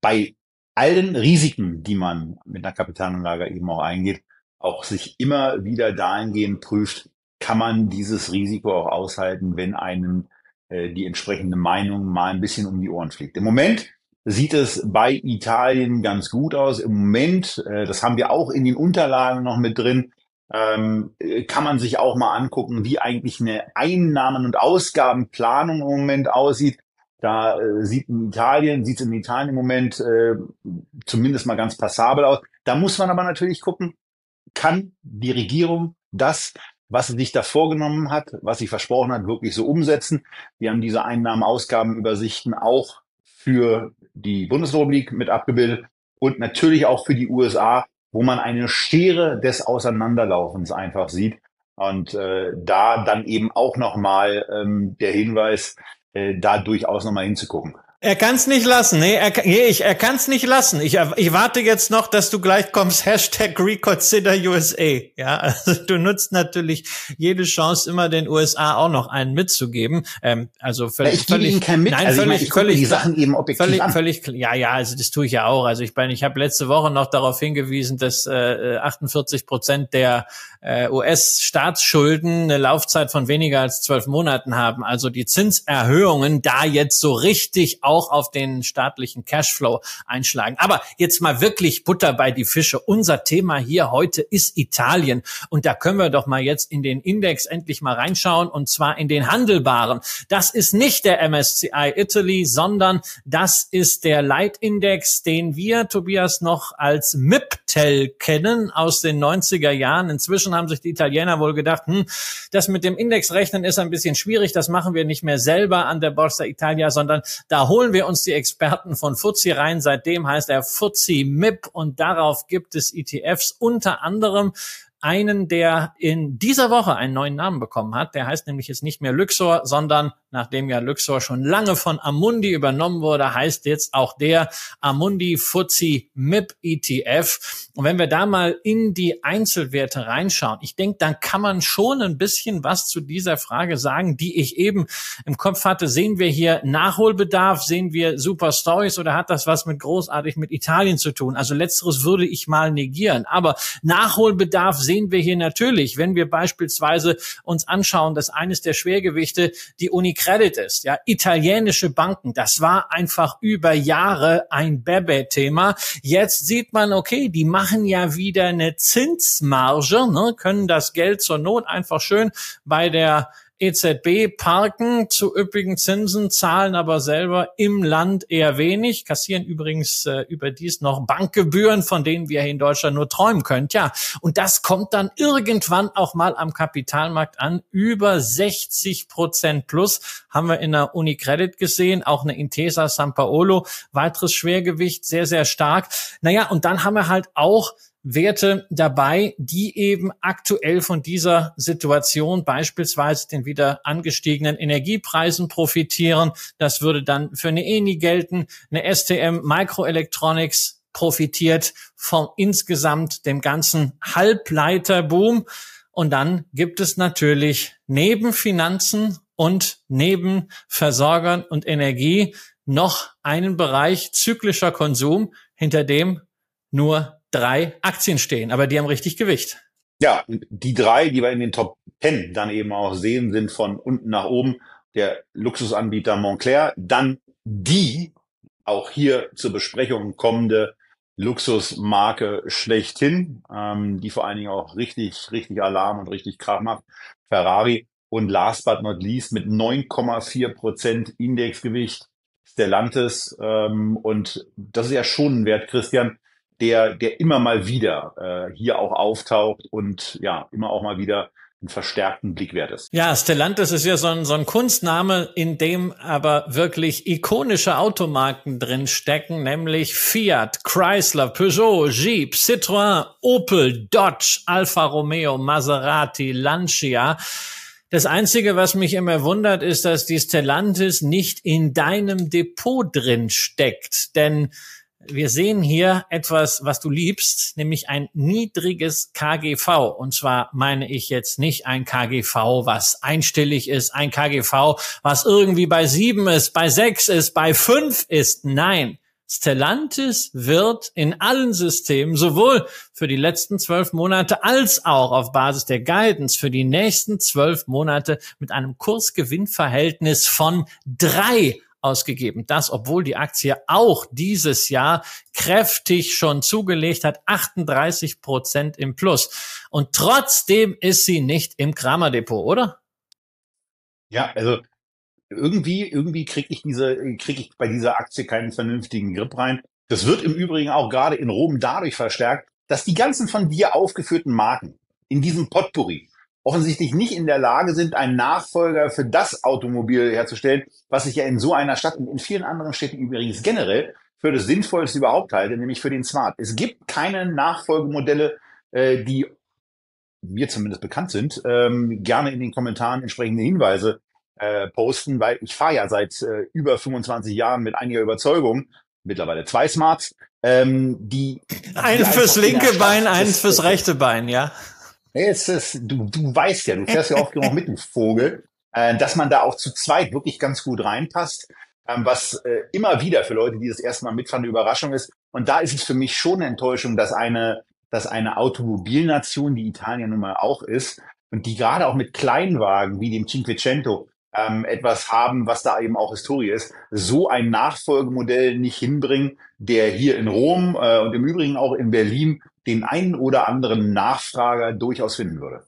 bei allen Risiken, die man mit einer Kapitalanlage eben auch eingeht, auch sich immer wieder dahingehend prüft, kann man dieses Risiko auch aushalten, wenn einem äh, die entsprechende Meinung mal ein bisschen um die Ohren fliegt. Im Moment sieht es bei Italien ganz gut aus. Im Moment, äh, das haben wir auch in den Unterlagen noch mit drin, ähm, kann man sich auch mal angucken, wie eigentlich eine Einnahmen- und Ausgabenplanung im Moment aussieht. Da äh, sieht in Italien, sieht es in Italien im Moment äh, zumindest mal ganz passabel aus. Da muss man aber natürlich gucken, kann die Regierung das, was sie sich da vorgenommen hat, was sie versprochen hat, wirklich so umsetzen. Wir haben diese Einnahmen-Ausgabenübersichten auch für die Bundesrepublik mit abgebildet und natürlich auch für die USA, wo man eine Schere des Auseinanderlaufens einfach sieht. Und äh, da dann eben auch nochmal ähm, der Hinweis, äh, da durchaus nochmal hinzugucken. Er kann es nicht lassen. Nee, er, nee, ich, er kann es nicht lassen. Ich, ich warte jetzt noch, dass du gleich kommst. Hashtag Reconsider USA. Ja, also du nutzt natürlich jede Chance, immer den USA auch noch einen mitzugeben. Ähm, also völlig, ich völlig, kein mit. Nein, also völlig, ich, meine, ich völlig, die Sachen eben objektiv völlig, an. völlig, ja, ja, also das tue ich ja auch. Also ich meine, ich habe letzte Woche noch darauf hingewiesen, dass äh, 48 Prozent der äh, US-Staatsschulden eine Laufzeit von weniger als zwölf Monaten haben. Also die Zinserhöhungen da jetzt so richtig auch auf den staatlichen Cashflow einschlagen. Aber jetzt mal wirklich Butter bei die Fische. Unser Thema hier heute ist Italien. Und da können wir doch mal jetzt in den Index endlich mal reinschauen und zwar in den handelbaren. Das ist nicht der MSCI Italy, sondern das ist der Leitindex, den wir, Tobias, noch als MIPTEL kennen aus den 90er Jahren. Inzwischen haben sich die Italiener wohl gedacht, hm, das mit dem Indexrechnen ist ein bisschen schwierig. Das machen wir nicht mehr selber an der Borsa Italia, sondern da holen wir uns uns die Experten von Fuzzi rein. Seitdem heißt er Fuzzi MIP und darauf gibt es ETFs unter anderem einen, der in dieser Woche einen neuen Namen bekommen hat. Der heißt nämlich jetzt nicht mehr Luxor, sondern nachdem ja Luxor schon lange von Amundi übernommen wurde, heißt jetzt auch der Amundi FTSE MIP ETF. Und wenn wir da mal in die Einzelwerte reinschauen, ich denke, dann kann man schon ein bisschen was zu dieser Frage sagen, die ich eben im Kopf hatte. Sehen wir hier Nachholbedarf? Sehen wir Super Stories oder hat das was mit großartig mit Italien zu tun? Also letzteres würde ich mal negieren. Aber Nachholbedarf sehen wir hier natürlich, wenn wir beispielsweise uns anschauen, dass eines der Schwergewichte die Uni Credit ist, ja, italienische Banken, das war einfach über Jahre ein Bebe-Thema. Jetzt sieht man, okay, die machen ja wieder eine Zinsmarge, ne, können das Geld zur Not einfach schön bei der EZB parken zu üppigen Zinsen, zahlen aber selber im Land eher wenig, kassieren übrigens äh, überdies noch Bankgebühren, von denen wir hier in Deutschland nur träumen können. Ja, und das kommt dann irgendwann auch mal am Kapitalmarkt an. Über 60 Prozent plus haben wir in der Unicredit gesehen, auch eine Intesa San Paolo, weiteres Schwergewicht, sehr, sehr stark. Naja, und dann haben wir halt auch Werte dabei, die eben aktuell von dieser Situation beispielsweise den wieder angestiegenen Energiepreisen profitieren. Das würde dann für eine ENI gelten. Eine STM Microelectronics profitiert von insgesamt dem ganzen Halbleiterboom. Und dann gibt es natürlich neben Finanzen und neben Versorgern und Energie noch einen Bereich zyklischer Konsum, hinter dem nur drei Aktien stehen, aber die haben richtig Gewicht. Ja, die drei, die wir in den Top 10 dann eben auch sehen, sind von unten nach oben der Luxusanbieter Montclair, dann die auch hier zur Besprechung kommende Luxusmarke schlechthin, ähm, die vor allen Dingen auch richtig, richtig Alarm und richtig Krach macht, Ferrari. Und last but not least mit 9,4 Prozent Indexgewicht Stellantis ähm, und das ist ja schon ein Wert, Christian, der, der immer mal wieder äh, hier auch auftaucht und ja, immer auch mal wieder einen verstärkten Blick wert ist. Ja, Stellantis ist ja so ein, so ein Kunstname, in dem aber wirklich ikonische Automarken drin stecken, nämlich Fiat, Chrysler, Peugeot, Jeep, Citroën, Opel, Dodge, Alfa Romeo, Maserati, Lancia. Das Einzige, was mich immer wundert, ist, dass die Stellantis nicht in deinem Depot drin steckt. Denn wir sehen hier etwas, was du liebst, nämlich ein niedriges KGV. Und zwar meine ich jetzt nicht ein KGV, was einstellig ist, ein KGV, was irgendwie bei sieben ist, bei sechs ist, bei fünf ist. Nein. Stellantis wird in allen Systemen sowohl für die letzten zwölf Monate als auch auf Basis der Guidance für die nächsten zwölf Monate mit einem Kursgewinnverhältnis von drei ausgegeben. Das, obwohl die Aktie auch dieses Jahr kräftig schon zugelegt hat, 38 Prozent im Plus. Und trotzdem ist sie nicht im Kramer-Depot, oder? Ja, also irgendwie, irgendwie kriege ich diese, kriege ich bei dieser Aktie keinen vernünftigen Grip rein. Das wird im Übrigen auch gerade in Rom dadurch verstärkt, dass die ganzen von dir aufgeführten Marken in diesem Potpourri offensichtlich nicht in der Lage sind, einen Nachfolger für das Automobil herzustellen, was ich ja in so einer Stadt und in vielen anderen Städten übrigens generell für das Sinnvollste überhaupt halte, nämlich für den Smart. Es gibt keine Nachfolgemodelle, äh, die mir zumindest bekannt sind, ähm, gerne in den Kommentaren entsprechende Hinweise äh, posten, weil ich fahre ja seit äh, über 25 Jahren mit einiger Überzeugung, mittlerweile zwei Smarts, ähm, die... Eins fürs linke Bein, eins fürs rechte Bein, ja. Es ist, du, du weißt ja, du fährst ja genug mit dem Vogel, äh, dass man da auch zu zweit wirklich ganz gut reinpasst, ähm, was äh, immer wieder für Leute, die das erste Mal mitfahren, eine Überraschung ist. Und da ist es für mich schon eine Enttäuschung, dass eine, dass eine Automobilnation, die Italien nun mal auch ist, und die gerade auch mit Kleinwagen wie dem Cinquecento ähm, etwas haben, was da eben auch Historie ist, so ein Nachfolgemodell nicht hinbringen, der hier in Rom äh, und im Übrigen auch in Berlin den einen oder anderen Nachfrager durchaus finden würde.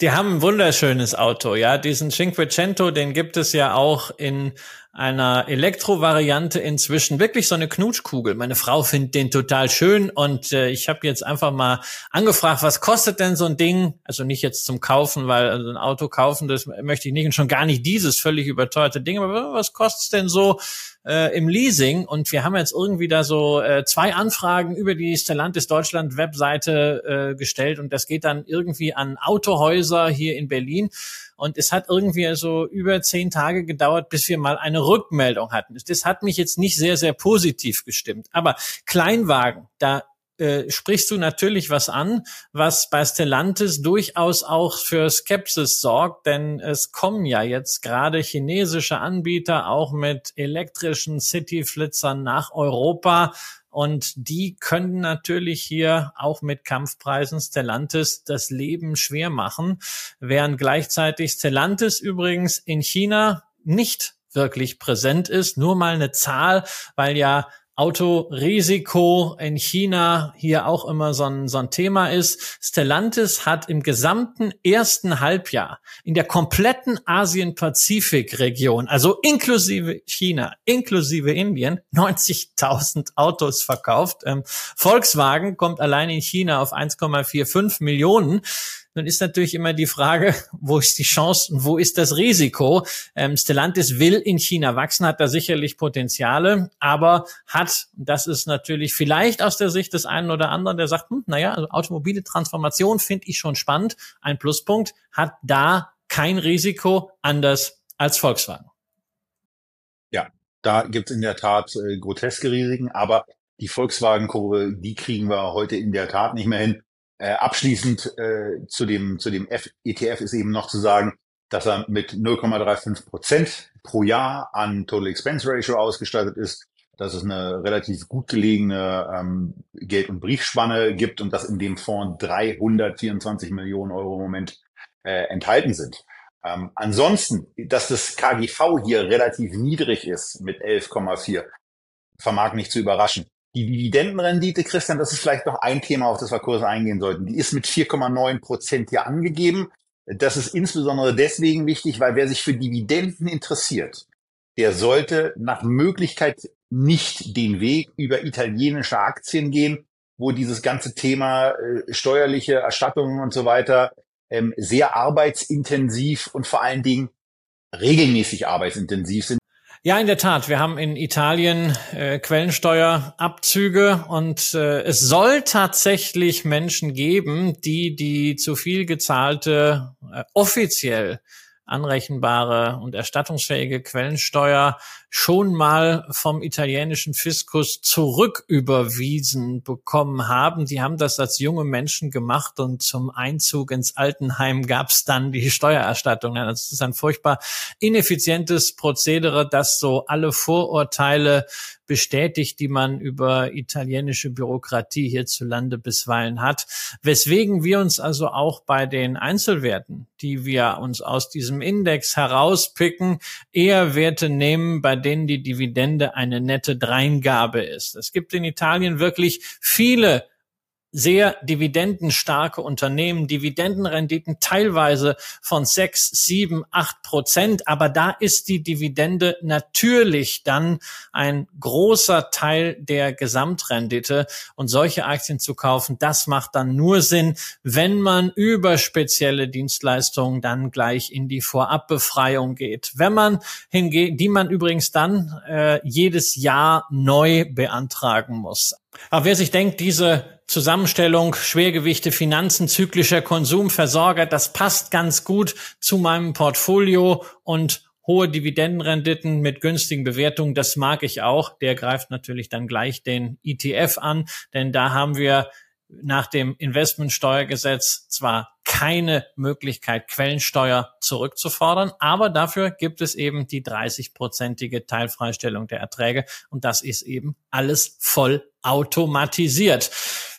Die haben ein wunderschönes Auto, ja. Diesen Cinquecento, den gibt es ja auch in einer Elektrovariante inzwischen wirklich so eine Knutschkugel. Meine Frau findet den total schön und äh, ich habe jetzt einfach mal angefragt, was kostet denn so ein Ding? Also nicht jetzt zum Kaufen, weil also ein Auto kaufen, das möchte ich nicht und schon gar nicht dieses völlig überteuerte Ding. Aber was kostet es denn so äh, im Leasing? Und wir haben jetzt irgendwie da so äh, zwei Anfragen über die Stellantis Deutschland Webseite äh, gestellt und das geht dann irgendwie an Autohäuser hier in Berlin. Und es hat irgendwie so über zehn Tage gedauert, bis wir mal eine Rückmeldung hatten. Das hat mich jetzt nicht sehr, sehr positiv gestimmt. Aber Kleinwagen, da äh, sprichst du natürlich was an, was bei Stellantis durchaus auch für Skepsis sorgt, denn es kommen ja jetzt gerade chinesische Anbieter auch mit elektrischen City-Flitzern nach Europa und die können natürlich hier auch mit Kampfpreisen Stellantis das Leben schwer machen, während gleichzeitig Stellantis übrigens in China nicht wirklich präsent ist. Nur mal eine Zahl, weil ja Autorisiko in China hier auch immer so ein, so ein Thema ist. Stellantis hat im gesamten ersten Halbjahr in der kompletten Asien-Pazifik-Region, also inklusive China, inklusive Indien, 90.000 Autos verkauft. Ähm, Volkswagen kommt allein in China auf 1,45 Millionen. Nun ist natürlich immer die Frage, wo ist die Chance und wo ist das Risiko? Ähm, Stellantis will in China wachsen, hat da sicherlich Potenziale, aber hat, das ist natürlich vielleicht aus der Sicht des einen oder anderen, der sagt, hm, naja, also automobile Transformation finde ich schon spannend. Ein Pluspunkt, hat da kein Risiko anders als Volkswagen. Ja, da gibt es in der Tat äh, groteske Risiken, aber die Volkswagen-Kurve, die kriegen wir heute in der Tat nicht mehr hin. Äh, abschließend äh, zu dem, zu dem F ETF ist eben noch zu sagen, dass er mit 0,35 Prozent pro Jahr an Total Expense Ratio ausgestattet ist, dass es eine relativ gut gelegene ähm, Geld- und Briefspanne gibt und dass in dem Fonds 324 Millionen Euro im Moment äh, enthalten sind. Ähm, ansonsten, dass das KGV hier relativ niedrig ist mit 11,4, vermag nicht zu überraschen. Die Dividendenrendite, Christian, das ist vielleicht noch ein Thema, auf das wir kurz eingehen sollten. Die ist mit 4,9 Prozent hier angegeben. Das ist insbesondere deswegen wichtig, weil wer sich für Dividenden interessiert, der sollte nach Möglichkeit nicht den Weg über italienische Aktien gehen, wo dieses ganze Thema äh, steuerliche Erstattungen und so weiter ähm, sehr arbeitsintensiv und vor allen Dingen regelmäßig arbeitsintensiv sind. Ja, in der Tat. Wir haben in Italien äh, Quellensteuerabzüge und äh, es soll tatsächlich Menschen geben, die die zu viel gezahlte äh, offiziell anrechenbare und erstattungsfähige Quellensteuer schon mal vom italienischen Fiskus zurücküberwiesen bekommen haben. Die haben das als junge Menschen gemacht und zum Einzug ins Altenheim gab es dann die Steuererstattung. Das ist ein furchtbar ineffizientes Prozedere, das so alle Vorurteile bestätigt, die man über italienische Bürokratie hierzulande bisweilen hat. Weswegen wir uns also auch bei den Einzelwerten, die wir uns aus diesem Index herauspicken, eher Werte nehmen, bei denen die Dividende eine nette Dreingabe ist. Es gibt in Italien wirklich viele sehr dividendenstarke Unternehmen, Dividendenrenditen teilweise von sechs, sieben, acht Prozent. Aber da ist die Dividende natürlich dann ein großer Teil der Gesamtrendite. Und solche Aktien zu kaufen, das macht dann nur Sinn, wenn man über spezielle Dienstleistungen dann gleich in die Vorabbefreiung geht. Wenn man hingeht, die man übrigens dann äh, jedes Jahr neu beantragen muss. Aber wer sich denkt, diese Zusammenstellung Schwergewichte, Finanzen, zyklischer Konsum, Versorger, das passt ganz gut zu meinem Portfolio und hohe Dividendenrenditen mit günstigen Bewertungen, das mag ich auch. Der greift natürlich dann gleich den ETF an, denn da haben wir nach dem Investmentsteuergesetz zwar keine Möglichkeit, Quellensteuer zurückzufordern, aber dafür gibt es eben die 30-prozentige Teilfreistellung der Erträge und das ist eben alles voll automatisiert.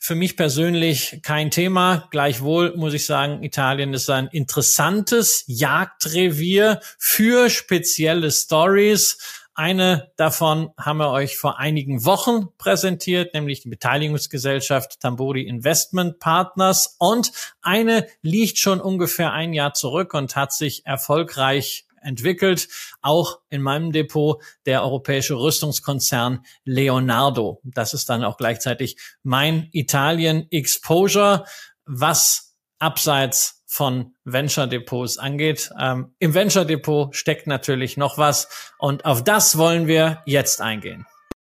Für mich persönlich kein Thema. Gleichwohl muss ich sagen, Italien ist ein interessantes Jagdrevier für spezielle Stories eine davon haben wir euch vor einigen Wochen präsentiert, nämlich die Beteiligungsgesellschaft Tamburi Investment Partners. Und eine liegt schon ungefähr ein Jahr zurück und hat sich erfolgreich entwickelt. Auch in meinem Depot der europäische Rüstungskonzern Leonardo. Das ist dann auch gleichzeitig mein Italien Exposure, was abseits von Venture Depots angeht. Ähm, Im Venture Depot steckt natürlich noch was und auf das wollen wir jetzt eingehen.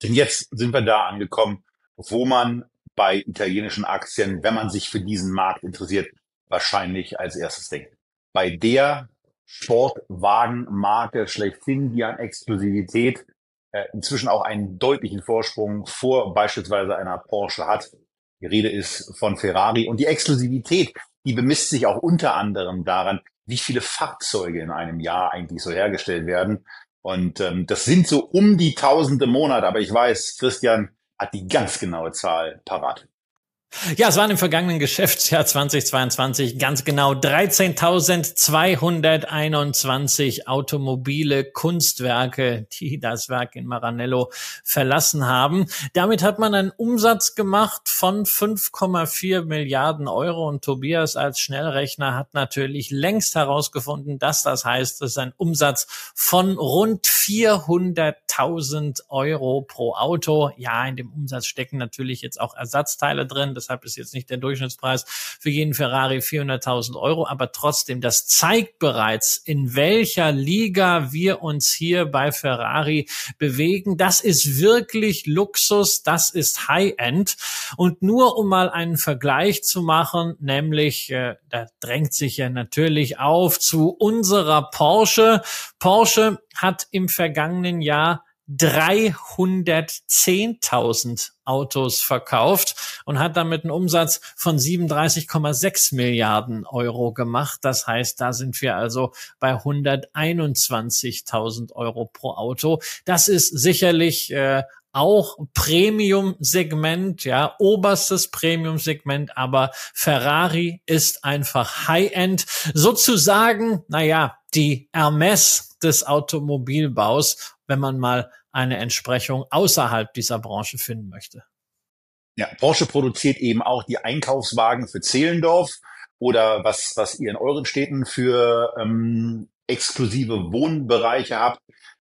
Denn jetzt sind wir da angekommen, wo man bei italienischen Aktien, wenn man sich für diesen Markt interessiert, wahrscheinlich als erstes denkt. Bei der Sportwagenmarke schlechthin, die an Exklusivität äh, inzwischen auch einen deutlichen Vorsprung vor beispielsweise einer Porsche hat. Die Rede ist von Ferrari und die Exklusivität, die bemisst sich auch unter anderem daran, wie viele Fahrzeuge in einem Jahr eigentlich so hergestellt werden. Und ähm, das sind so um die tausende Monate, aber ich weiß, Christian hat die ganz genaue Zahl parat. Ja, es waren im vergangenen Geschäftsjahr 2022 ganz genau 13.221 automobile Kunstwerke, die das Werk in Maranello verlassen haben. Damit hat man einen Umsatz gemacht von 5,4 Milliarden Euro und Tobias als Schnellrechner hat natürlich längst herausgefunden, dass das heißt, ist ein Umsatz von rund 400.000 Euro pro Auto. Ja, in dem Umsatz stecken natürlich jetzt auch Ersatzteile drin deshalb ist jetzt nicht der Durchschnittspreis für jeden Ferrari 400.000 Euro, aber trotzdem, das zeigt bereits, in welcher Liga wir uns hier bei Ferrari bewegen. Das ist wirklich Luxus, das ist High-End. Und nur um mal einen Vergleich zu machen, nämlich, äh, da drängt sich ja natürlich auf zu unserer Porsche. Porsche hat im vergangenen Jahr 310.000 Autos verkauft und hat damit einen Umsatz von 37,6 Milliarden Euro gemacht. Das heißt, da sind wir also bei 121.000 Euro pro Auto. Das ist sicherlich äh, auch Premium-Segment, ja, oberstes Premium-Segment, aber Ferrari ist einfach High-End, sozusagen, naja, die Hermes des Automobilbaus, wenn man mal eine Entsprechung außerhalb dieser Branche finden möchte. Ja, Porsche produziert eben auch die Einkaufswagen für Zehlendorf oder was, was ihr in euren Städten für ähm, exklusive Wohnbereiche habt,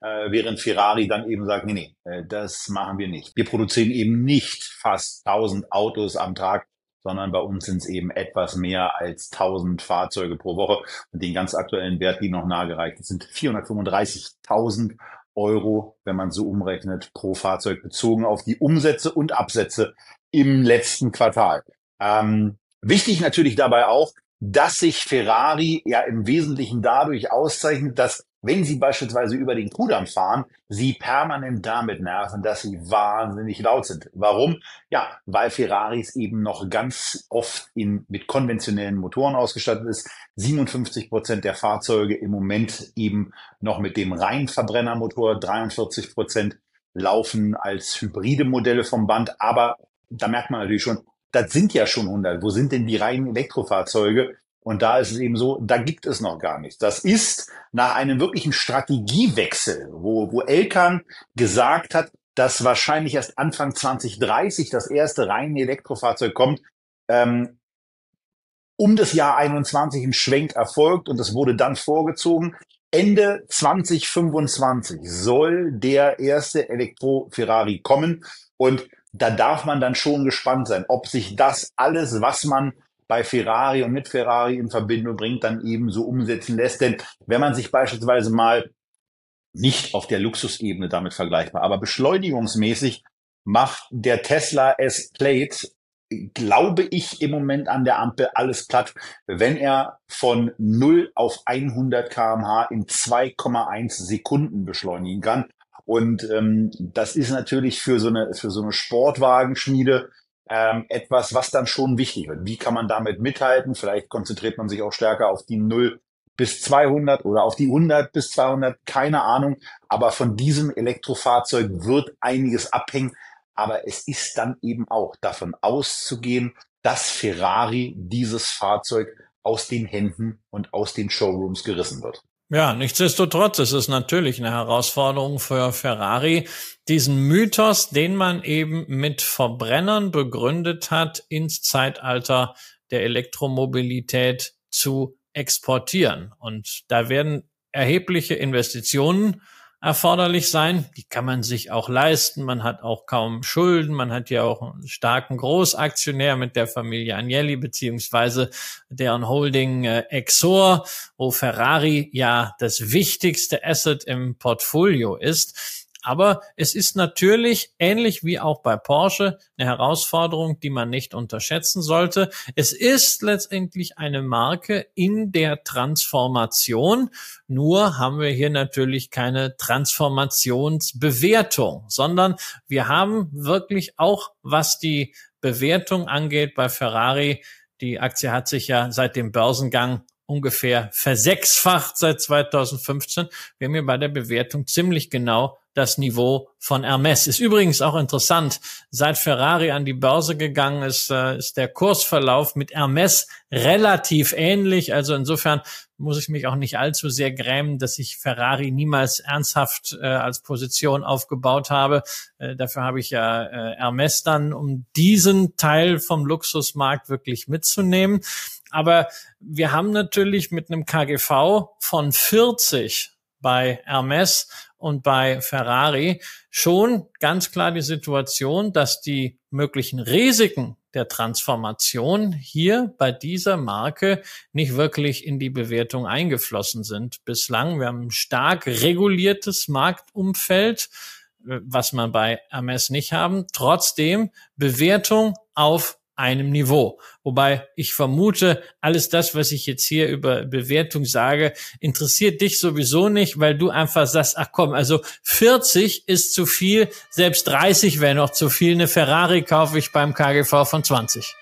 äh, während Ferrari dann eben sagt, nee, nee, äh, das machen wir nicht. Wir produzieren eben nicht fast 1000 Autos am Tag, sondern bei uns sind es eben etwas mehr als 1000 Fahrzeuge pro Woche. Und den ganz aktuellen Wert, die noch nahegereicht sind 435.000 Euro, wenn man so umrechnet, pro Fahrzeug bezogen auf die Umsätze und Absätze im letzten Quartal. Ähm, wichtig natürlich dabei auch, dass sich Ferrari ja im Wesentlichen dadurch auszeichnet, dass wenn Sie beispielsweise über den Kudamm fahren, Sie permanent damit nerven, dass Sie wahnsinnig laut sind. Warum? Ja, weil Ferraris eben noch ganz oft in, mit konventionellen Motoren ausgestattet ist. 57 Prozent der Fahrzeuge im Moment eben noch mit dem Reinverbrennermotor, 43 Prozent laufen als hybride Modelle vom Band. Aber da merkt man natürlich schon, das sind ja schon 100. Wo sind denn die reinen Elektrofahrzeuge? Und da ist es eben so, da gibt es noch gar nichts. Das ist nach einem wirklichen Strategiewechsel, wo, wo Elkan gesagt hat, dass wahrscheinlich erst Anfang 2030 das erste reine Elektrofahrzeug kommt, ähm, um das Jahr 21 ein Schwenk erfolgt und das wurde dann vorgezogen. Ende 2025 soll der erste Elektro-Ferrari kommen und da darf man dann schon gespannt sein, ob sich das alles, was man bei Ferrari und mit Ferrari in Verbindung bringt, dann eben so umsetzen lässt. Denn wenn man sich beispielsweise mal nicht auf der Luxusebene damit vergleichbar, aber beschleunigungsmäßig macht der Tesla S-Plate, glaube ich, im Moment an der Ampel alles platt, wenn er von 0 auf 100 kmh in 2,1 Sekunden beschleunigen kann. Und ähm, das ist natürlich für so eine, für so eine Sportwagenschmiede ähm, etwas, was dann schon wichtig wird. Wie kann man damit mithalten? Vielleicht konzentriert man sich auch stärker auf die 0 bis 200 oder auf die 100 bis 200, keine Ahnung. Aber von diesem Elektrofahrzeug wird einiges abhängen. Aber es ist dann eben auch davon auszugehen, dass Ferrari dieses Fahrzeug aus den Händen und aus den Showrooms gerissen wird. Ja, nichtsdestotrotz ist es natürlich eine Herausforderung für Ferrari, diesen Mythos, den man eben mit Verbrennern begründet hat, ins Zeitalter der Elektromobilität zu exportieren. Und da werden erhebliche Investitionen erforderlich sein. Die kann man sich auch leisten. Man hat auch kaum Schulden. Man hat ja auch einen starken Großaktionär mit der Familie Agnelli beziehungsweise deren Holding äh, Exor, wo Ferrari ja das wichtigste Asset im Portfolio ist. Aber es ist natürlich ähnlich wie auch bei Porsche eine Herausforderung, die man nicht unterschätzen sollte. Es ist letztendlich eine Marke in der Transformation. Nur haben wir hier natürlich keine Transformationsbewertung, sondern wir haben wirklich auch, was die Bewertung angeht bei Ferrari, die Aktie hat sich ja seit dem Börsengang ungefähr versechsfacht seit 2015. Wir haben hier bei der Bewertung ziemlich genau das Niveau von Hermes. Ist übrigens auch interessant. Seit Ferrari an die Börse gegangen ist, äh, ist der Kursverlauf mit Hermes relativ ähnlich. Also insofern muss ich mich auch nicht allzu sehr grämen, dass ich Ferrari niemals ernsthaft äh, als Position aufgebaut habe. Äh, dafür habe ich ja Hermes dann, um diesen Teil vom Luxusmarkt wirklich mitzunehmen. Aber wir haben natürlich mit einem KGV von 40 bei Hermes und bei Ferrari schon ganz klar die Situation, dass die möglichen Risiken der Transformation hier bei dieser Marke nicht wirklich in die Bewertung eingeflossen sind bislang. Wir haben ein stark reguliertes Marktumfeld, äh, was man bei Hermes nicht haben. Trotzdem Bewertung auf einem Niveau. Wobei ich vermute, alles das, was ich jetzt hier über Bewertung sage, interessiert dich sowieso nicht, weil du einfach sagst, ach komm, also 40 ist zu viel, selbst 30 wäre noch zu viel. Eine Ferrari kaufe ich beim KGV von 20.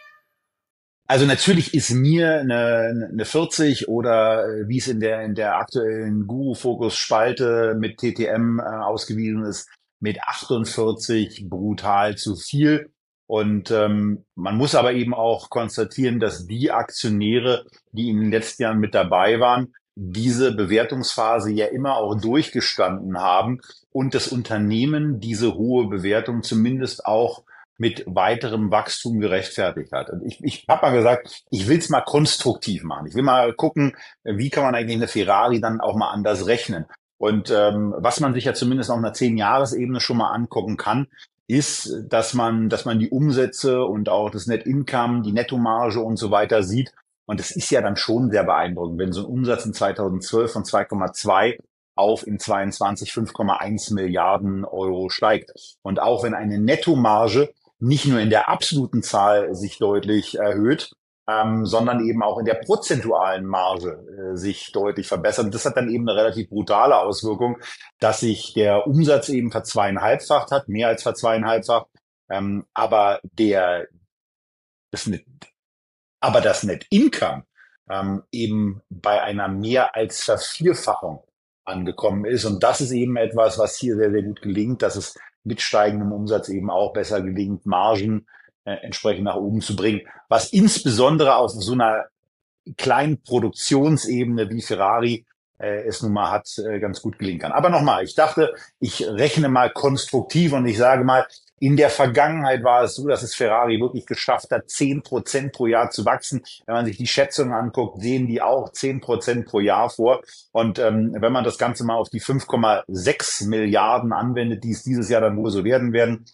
Also natürlich ist mir eine, eine 40 oder äh, wie es in der in der aktuellen Guru Fokus Spalte mit TTM äh, ausgewiesen ist, mit 48 brutal zu viel. Und ähm, man muss aber eben auch konstatieren, dass die Aktionäre, die in den letzten Jahren mit dabei waren, diese Bewertungsphase ja immer auch durchgestanden haben und das Unternehmen diese hohe Bewertung zumindest auch mit weiterem Wachstum gerechtfertigt hat. Und ich, ich habe mal gesagt, ich will es mal konstruktiv machen. Ich will mal gucken, wie kann man eigentlich eine Ferrari dann auch mal anders rechnen. Und ähm, was man sich ja zumindest auf einer Zehn-Jahres-Ebene schon mal angucken kann, ist, dass man, dass man die Umsätze und auch das Net Income, die Nettomarge und so weiter sieht. Und es ist ja dann schon sehr beeindruckend, wenn so ein Umsatz in 2012 von 2,2 auf in 22 5,1 Milliarden Euro steigt. Und auch wenn eine Nettomarge nicht nur in der absoluten Zahl sich deutlich erhöht, ähm, sondern eben auch in der prozentualen Marge äh, sich deutlich verbessert. Und das hat dann eben eine relativ brutale Auswirkung, dass sich der Umsatz eben verzweieinhalbfacht hat, mehr als verzweieinhalbfacht, ähm, aber der das Net, aber das Net Income ähm, eben bei einer mehr als Vervierfachung angekommen ist. Und das ist eben etwas, was hier sehr, sehr gut gelingt, dass es mit steigendem Umsatz eben auch besser gelingt, Margen äh, entsprechend nach oben zu bringen, was insbesondere auf so einer kleinen Produktionsebene wie Ferrari äh, es nun mal hat, äh, ganz gut gelingen kann. Aber nochmal, ich dachte, ich rechne mal konstruktiv und ich sage mal, in der Vergangenheit war es so, dass es Ferrari wirklich geschafft hat, zehn Prozent pro Jahr zu wachsen. Wenn man sich die Schätzungen anguckt, sehen die auch zehn Prozent pro Jahr vor. Und ähm, wenn man das Ganze mal auf die 5,6 Milliarden anwendet, die es dieses Jahr dann wohl so werden werden,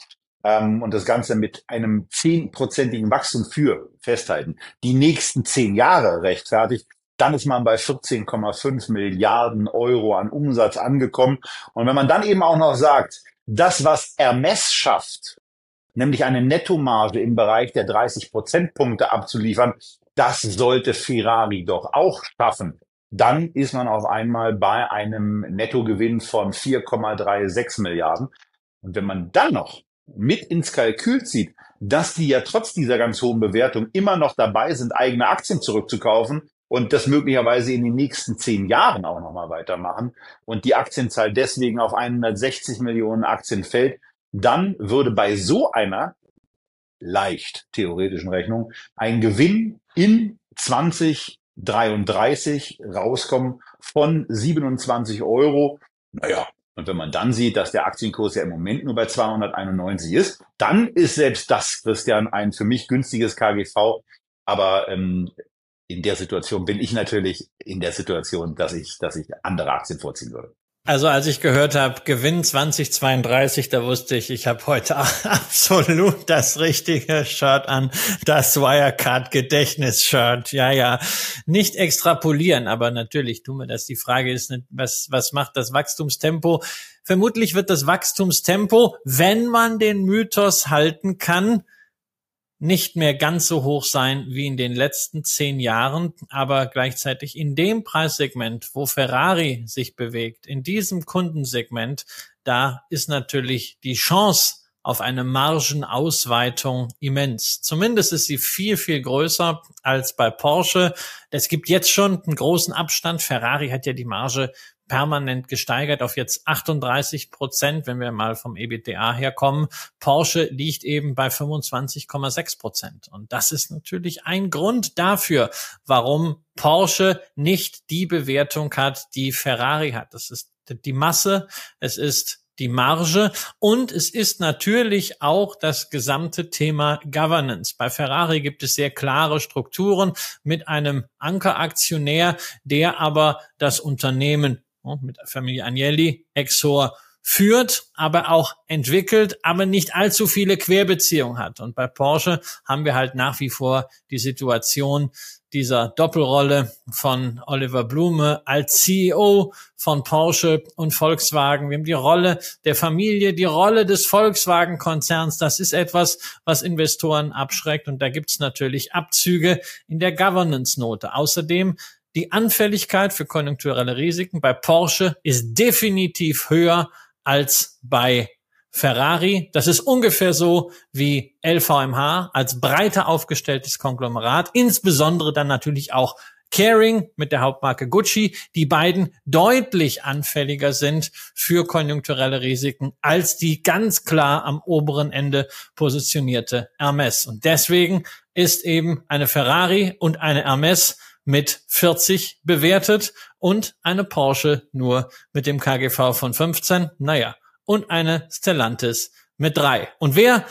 ähm, und das Ganze mit einem zehnprozentigen Wachstum für festhalten, die nächsten zehn Jahre rechtfertigt, dann ist man bei 14,5 Milliarden Euro an Umsatz angekommen. Und wenn man dann eben auch noch sagt, das, was Hermes schafft, nämlich eine Nettomarge im Bereich der 30 Prozentpunkte abzuliefern, das sollte Ferrari doch auch schaffen. Dann ist man auf einmal bei einem Nettogewinn von 4,36 Milliarden. Und wenn man dann noch mit ins Kalkül zieht, dass die ja trotz dieser ganz hohen Bewertung immer noch dabei sind, eigene Aktien zurückzukaufen, und das möglicherweise in den nächsten zehn Jahren auch nochmal weitermachen und die Aktienzahl deswegen auf 160 Millionen Aktien fällt, dann würde bei so einer leicht theoretischen Rechnung ein Gewinn in 2033 rauskommen von 27 Euro. Naja, und wenn man dann sieht, dass der Aktienkurs ja im Moment nur bei 291 ist, dann ist selbst das, Christian, ein für mich günstiges KGV. Aber ähm, in der Situation bin ich natürlich in der Situation, dass ich, dass ich andere Aktien vorziehen würde. Also als ich gehört habe, Gewinn 2032, da wusste ich, ich habe heute absolut das richtige Shirt an, das Wirecard Gedächtnis-Shirt. Ja, ja, nicht extrapolieren, aber natürlich tun wir das. Die Frage ist, was, was macht das Wachstumstempo? Vermutlich wird das Wachstumstempo, wenn man den Mythos halten kann, nicht mehr ganz so hoch sein wie in den letzten zehn Jahren, aber gleichzeitig in dem Preissegment, wo Ferrari sich bewegt, in diesem Kundensegment, da ist natürlich die Chance auf eine Margenausweitung immens. Zumindest ist sie viel, viel größer als bei Porsche. Es gibt jetzt schon einen großen Abstand. Ferrari hat ja die Marge permanent gesteigert auf jetzt 38 Prozent, wenn wir mal vom EBITDA herkommen. Porsche liegt eben bei 25,6 Prozent. Und das ist natürlich ein Grund dafür, warum Porsche nicht die Bewertung hat, die Ferrari hat. Das ist die Masse, es ist die Marge und es ist natürlich auch das gesamte Thema Governance. Bei Ferrari gibt es sehr klare Strukturen mit einem Ankeraktionär, der aber das Unternehmen Ne, mit Familie Agnelli, Exor führt, aber auch entwickelt, aber nicht allzu viele Querbeziehungen hat. Und bei Porsche haben wir halt nach wie vor die Situation dieser Doppelrolle von Oliver Blume als CEO von Porsche und Volkswagen. Wir haben die Rolle der Familie, die Rolle des Volkswagen-Konzerns. Das ist etwas, was Investoren abschreckt. Und da gibt es natürlich Abzüge in der Governance-Note. Außerdem die Anfälligkeit für konjunkturelle Risiken bei Porsche ist definitiv höher als bei Ferrari. Das ist ungefähr so wie LVMH als breiter aufgestelltes Konglomerat, insbesondere dann natürlich auch Caring mit der Hauptmarke Gucci, die beiden deutlich anfälliger sind für konjunkturelle Risiken als die ganz klar am oberen Ende positionierte Hermes. Und deswegen ist eben eine Ferrari und eine Hermes mit 40 bewertet und eine Porsche nur mit dem KGV von 15. Naja, und eine Stellantis mit drei. Und wer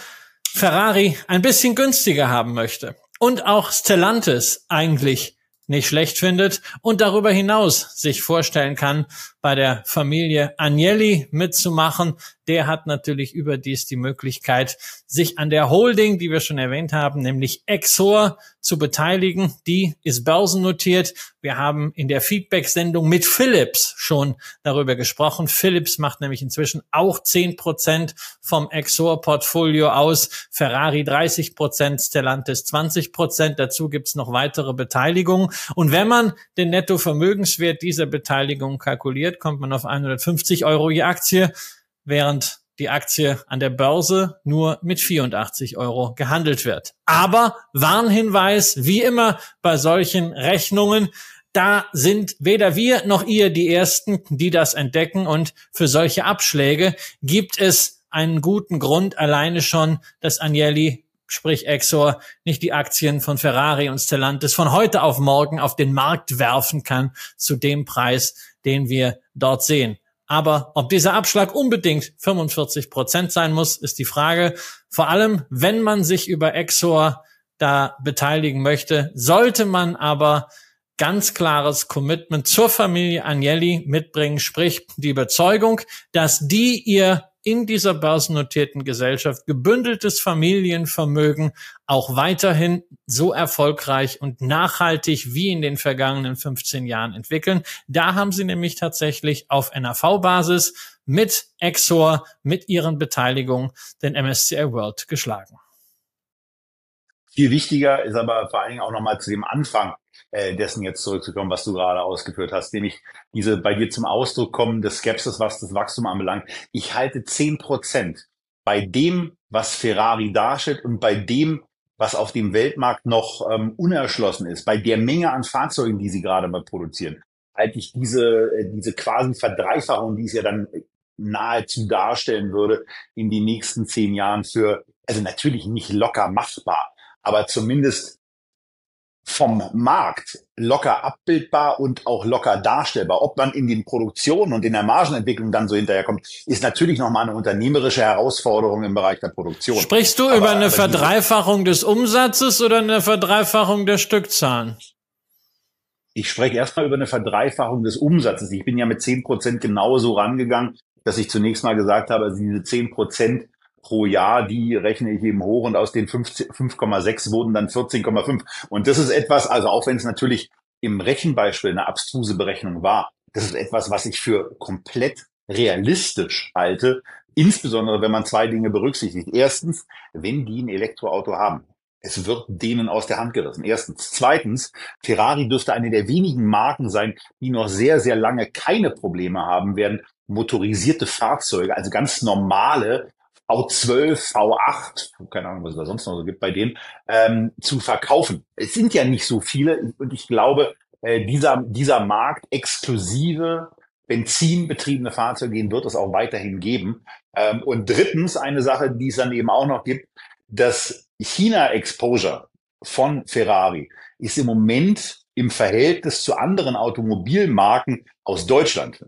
Ferrari ein bisschen günstiger haben möchte und auch Stellantis eigentlich nicht schlecht findet und darüber hinaus sich vorstellen kann, bei der Familie Agnelli mitzumachen, der hat natürlich überdies die Möglichkeit, sich an der Holding, die wir schon erwähnt haben, nämlich Exor zu beteiligen. Die ist börsennotiert. Wir haben in der Feedback-Sendung mit Philips schon darüber gesprochen. Philips macht nämlich inzwischen auch zehn Prozent vom Exor-Portfolio aus. Ferrari 30 Prozent, Stellantis 20 Prozent. Dazu gibt's noch weitere Beteiligungen. Und wenn man den Nettovermögenswert dieser Beteiligung kalkuliert, kommt man auf 150 Euro je Aktie während die Aktie an der Börse nur mit 84 Euro gehandelt wird. Aber Warnhinweis, wie immer bei solchen Rechnungen, da sind weder wir noch ihr die Ersten, die das entdecken. Und für solche Abschläge gibt es einen guten Grund alleine schon, dass Agnelli sprich Exor, nicht die Aktien von Ferrari und Stellantis von heute auf morgen auf den Markt werfen kann zu dem Preis, den wir dort sehen. Aber ob dieser Abschlag unbedingt 45 Prozent sein muss, ist die Frage. Vor allem, wenn man sich über Exor da beteiligen möchte, sollte man aber ganz klares Commitment zur Familie Agnelli mitbringen, sprich die Überzeugung, dass die ihr in dieser börsennotierten Gesellschaft gebündeltes Familienvermögen auch weiterhin so erfolgreich und nachhaltig wie in den vergangenen 15 Jahren entwickeln. Da haben sie nämlich tatsächlich auf NAV-Basis mit Exor, mit ihren Beteiligungen den MSCI World geschlagen. Viel wichtiger ist aber vor allen Dingen auch nochmal zu dem Anfang äh, dessen jetzt zurückzukommen, was du gerade ausgeführt hast, nämlich diese bei dir zum Ausdruck kommende Skepsis, was das Wachstum anbelangt. Ich halte zehn Prozent bei dem, was Ferrari darstellt und bei dem, was auf dem Weltmarkt noch ähm, unerschlossen ist, bei der Menge an Fahrzeugen, die sie gerade mal produzieren, halte ich diese, äh, diese quasi Verdreifachung, die es ja dann nahezu darstellen würde, in die nächsten zehn Jahren für, also natürlich nicht locker machbar, aber zumindest vom Markt locker abbildbar und auch locker darstellbar. Ob man in den Produktionen und in der Margenentwicklung dann so hinterherkommt, ist natürlich nochmal eine unternehmerische Herausforderung im Bereich der Produktion. Sprichst du aber, über eine Verdreifachung des Umsatzes oder eine Verdreifachung der Stückzahlen? Ich spreche erstmal über eine Verdreifachung des Umsatzes. Ich bin ja mit zehn Prozent genauso rangegangen, dass ich zunächst mal gesagt habe, also diese zehn Prozent pro Jahr, die rechne ich eben hoch und aus den 5,6 wurden dann 14,5. Und das ist etwas, also auch wenn es natürlich im Rechenbeispiel eine abstruse Berechnung war, das ist etwas, was ich für komplett realistisch halte, insbesondere wenn man zwei Dinge berücksichtigt. Erstens, wenn die ein Elektroauto haben. Es wird denen aus der Hand gerissen. Erstens. Zweitens, Ferrari dürfte eine der wenigen Marken sein, die noch sehr, sehr lange keine Probleme haben werden, motorisierte Fahrzeuge, also ganz normale V12, V8, keine Ahnung, was es da sonst noch so gibt bei denen, ähm, zu verkaufen. Es sind ja nicht so viele und ich glaube, äh, dieser, dieser Markt exklusive benzinbetriebene Fahrzeuge, den wird es auch weiterhin geben. Ähm, und drittens eine Sache, die es dann eben auch noch gibt, das China-Exposure von Ferrari ist im Moment im Verhältnis zu anderen Automobilmarken aus Deutschland,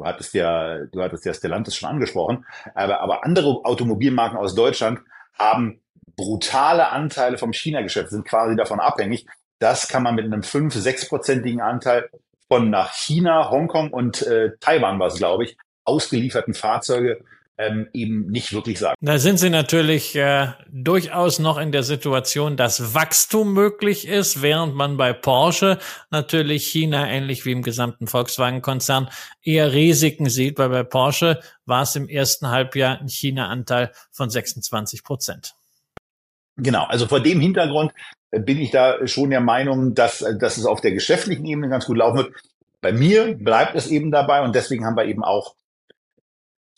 Du hattest ja, du hattest ja Stellantis schon angesprochen, aber, aber andere Automobilmarken aus Deutschland haben brutale Anteile vom China-Geschäft, sind quasi davon abhängig. Das kann man mit einem 5-, 6-prozentigen Anteil von nach China, Hongkong und äh, Taiwan war es, glaube ich, ausgelieferten Fahrzeuge ähm, eben nicht wirklich sagen. Da sind Sie natürlich äh, durchaus noch in der Situation, dass Wachstum möglich ist, während man bei Porsche natürlich China ähnlich wie im gesamten Volkswagen-Konzern eher Risiken sieht, weil bei Porsche war es im ersten Halbjahr ein China-Anteil von 26 Prozent. Genau, also vor dem Hintergrund äh, bin ich da schon der Meinung, dass, äh, dass es auf der geschäftlichen Ebene ganz gut laufen wird. Bei mir bleibt es eben dabei und deswegen haben wir eben auch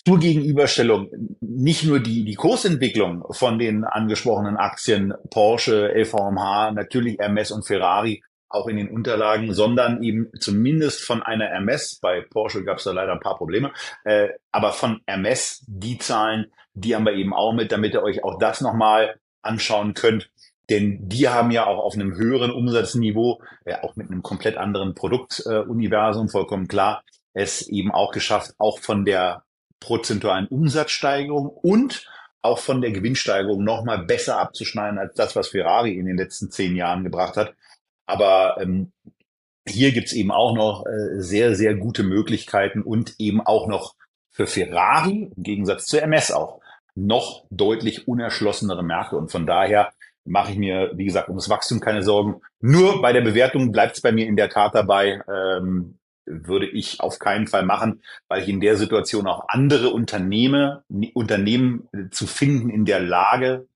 zur Gegenüberstellung nicht nur die, die Kursentwicklung von den angesprochenen Aktien Porsche, LVMH, natürlich Hermes und Ferrari auch in den Unterlagen, sondern eben zumindest von einer Hermes, bei Porsche gab es da leider ein paar Probleme, äh, aber von Hermes die Zahlen, die haben wir eben auch mit, damit ihr euch auch das nochmal anschauen könnt. Denn die haben ja auch auf einem höheren Umsatzniveau, äh, auch mit einem komplett anderen Produktuniversum, äh, vollkommen klar, es eben auch geschafft, auch von der prozentualen Umsatzsteigerung und auch von der Gewinnsteigerung nochmal besser abzuschneiden als das, was Ferrari in den letzten zehn Jahren gebracht hat. Aber ähm, hier gibt's eben auch noch äh, sehr, sehr gute Möglichkeiten und eben auch noch für Ferrari, im Gegensatz zu MS auch, noch deutlich unerschlossenere Märkte. Und von daher mache ich mir, wie gesagt, um das Wachstum keine Sorgen. Nur bei der Bewertung bleibt es bei mir in der Tat dabei, ähm, würde ich auf keinen Fall machen, weil ich in der Situation auch andere Unternehmen, Unternehmen zu finden in der Lage,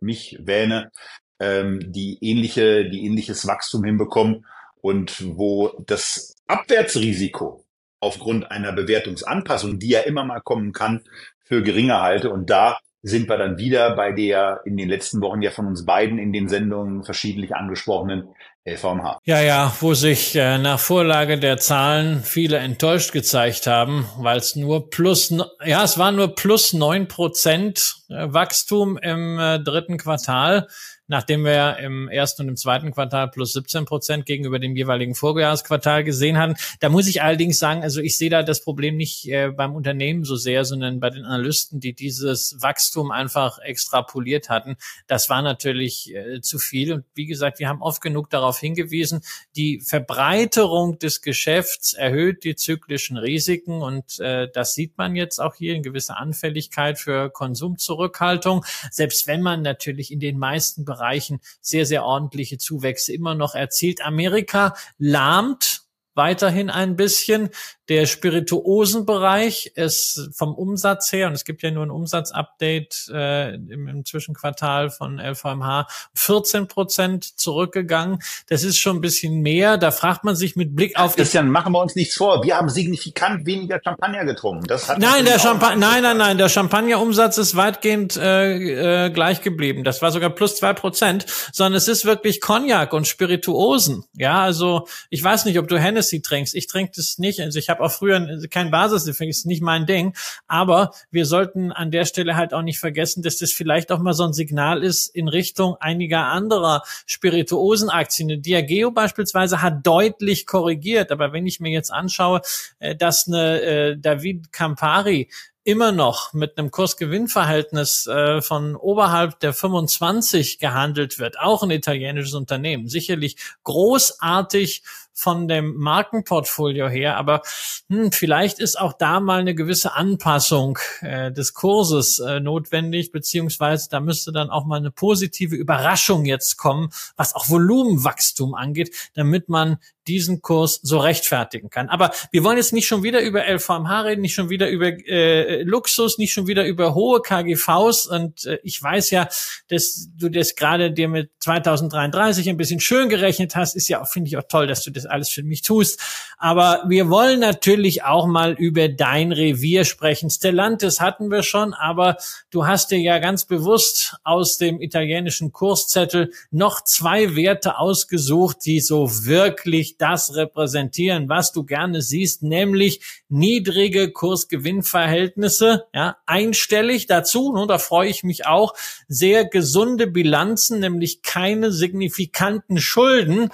mich wähne, ähm, die ähnliche, die ähnliches Wachstum hinbekommen und wo das Abwärtsrisiko aufgrund einer Bewertungsanpassung, die ja immer mal kommen kann, für geringer halte. Und da sind wir dann wieder bei der in den letzten Wochen ja von uns beiden in den Sendungen verschiedentlich angesprochenen LVMH. Ja, ja, wo sich äh, nach Vorlage der Zahlen viele enttäuscht gezeigt haben, weil es nur plus, ja, es war nur plus neun Prozent äh, Wachstum im äh, dritten Quartal nachdem wir im ersten und im zweiten Quartal plus 17 Prozent gegenüber dem jeweiligen Vorjahresquartal gesehen hatten. Da muss ich allerdings sagen, also ich sehe da das Problem nicht äh, beim Unternehmen so sehr, sondern bei den Analysten, die dieses Wachstum einfach extrapoliert hatten. Das war natürlich äh, zu viel. Und wie gesagt, wir haben oft genug darauf hingewiesen, die Verbreiterung des Geschäfts erhöht die zyklischen Risiken und äh, das sieht man jetzt auch hier in gewisser Anfälligkeit für Konsumzurückhaltung. Selbst wenn man natürlich in den meisten Bereichen Bereichen sehr, sehr ordentliche Zuwächse immer noch erzielt. Amerika lahmt weiterhin ein bisschen. Der Spirituosenbereich ist vom Umsatz her, und es gibt ja nur ein Umsatzupdate äh, im, im Zwischenquartal von LVMH, 14 Prozent zurückgegangen. Das ist schon ein bisschen mehr. Da fragt man sich mit Blick auf... Christian, machen wir uns nichts vor. Wir haben signifikant weniger Champagner getrunken. Das hat nein, der Champagner, nein, nein, nein, der Champagnerumsatz ist weitgehend äh, äh, gleich geblieben. Das war sogar plus zwei Prozent, sondern es ist wirklich Cognac und Spirituosen. Ja, also ich weiß nicht, ob du Hennessy trinkst. Ich trinke das nicht. Also ich habe auch früher kein Basis, ist nicht mein Ding. Aber wir sollten an der Stelle halt auch nicht vergessen, dass das vielleicht auch mal so ein Signal ist in Richtung einiger anderer Spirituosenaktien. Diageo beispielsweise hat deutlich korrigiert. Aber wenn ich mir jetzt anschaue, äh, dass eine äh, David Campari immer noch mit einem Kursgewinnverhältnis äh, von oberhalb der 25 gehandelt wird, auch ein italienisches Unternehmen, sicherlich großartig von dem Markenportfolio her, aber hm, vielleicht ist auch da mal eine gewisse Anpassung äh, des Kurses äh, notwendig, beziehungsweise da müsste dann auch mal eine positive Überraschung jetzt kommen, was auch Volumenwachstum angeht, damit man diesen Kurs so rechtfertigen kann. Aber wir wollen jetzt nicht schon wieder über LVMH reden, nicht schon wieder über äh, Luxus, nicht schon wieder über hohe KGVs. Und äh, ich weiß ja, dass du das gerade dir mit 2033 ein bisschen schön gerechnet hast. Ist ja auch, finde ich auch toll, dass du das alles für mich tust. Aber wir wollen natürlich auch mal über dein Revier sprechen. Stellantis hatten wir schon, aber du hast dir ja ganz bewusst aus dem italienischen Kurszettel noch zwei Werte ausgesucht, die so wirklich das repräsentieren, was du gerne siehst, nämlich niedrige Kursgewinnverhältnisse, ja, einstellig dazu, und da freue ich mich auch, sehr gesunde Bilanzen, nämlich keine signifikanten Schulden.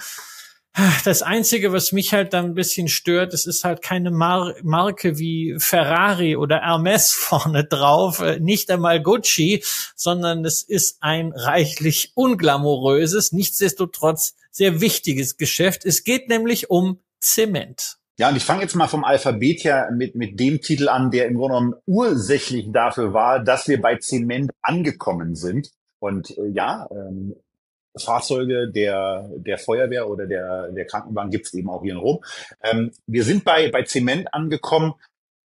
Das Einzige, was mich halt dann ein bisschen stört, es ist halt keine Mar Marke wie Ferrari oder Hermes vorne drauf, äh, nicht einmal Gucci, sondern es ist ein reichlich unglamouröses, nichtsdestotrotz sehr wichtiges Geschäft. Es geht nämlich um Zement. Ja, und ich fange jetzt mal vom Alphabet her mit, mit dem Titel an, der im Grunde genommen ursächlich dafür war, dass wir bei Zement angekommen sind. Und äh, ja, ähm, Fahrzeuge der, der Feuerwehr oder der, der Krankenwagen gibt's eben auch hier in Rom. Ähm, wir sind bei, bei Zement angekommen,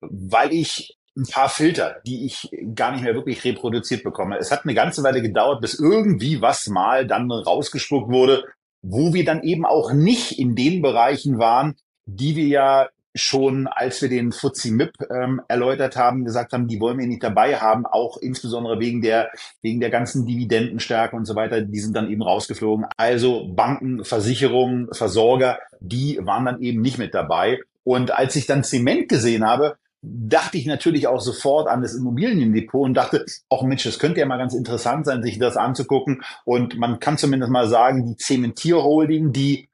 weil ich ein paar Filter, die ich gar nicht mehr wirklich reproduziert bekomme. Es hat eine ganze Weile gedauert, bis irgendwie was mal dann rausgespuckt wurde, wo wir dann eben auch nicht in den Bereichen waren, die wir ja schon, als wir den FTSE MIP ähm, erläutert haben, gesagt haben, die wollen wir nicht dabei haben, auch insbesondere wegen der, wegen der ganzen Dividendenstärke und so weiter, die sind dann eben rausgeflogen. Also Banken, Versicherungen, Versorger, die waren dann eben nicht mit dabei. Und als ich dann Zement gesehen habe, dachte ich natürlich auch sofort an das Immobiliendepot und dachte, ach Mensch, das könnte ja mal ganz interessant sein, sich das anzugucken. Und man kann zumindest mal sagen, die Zementierholding, die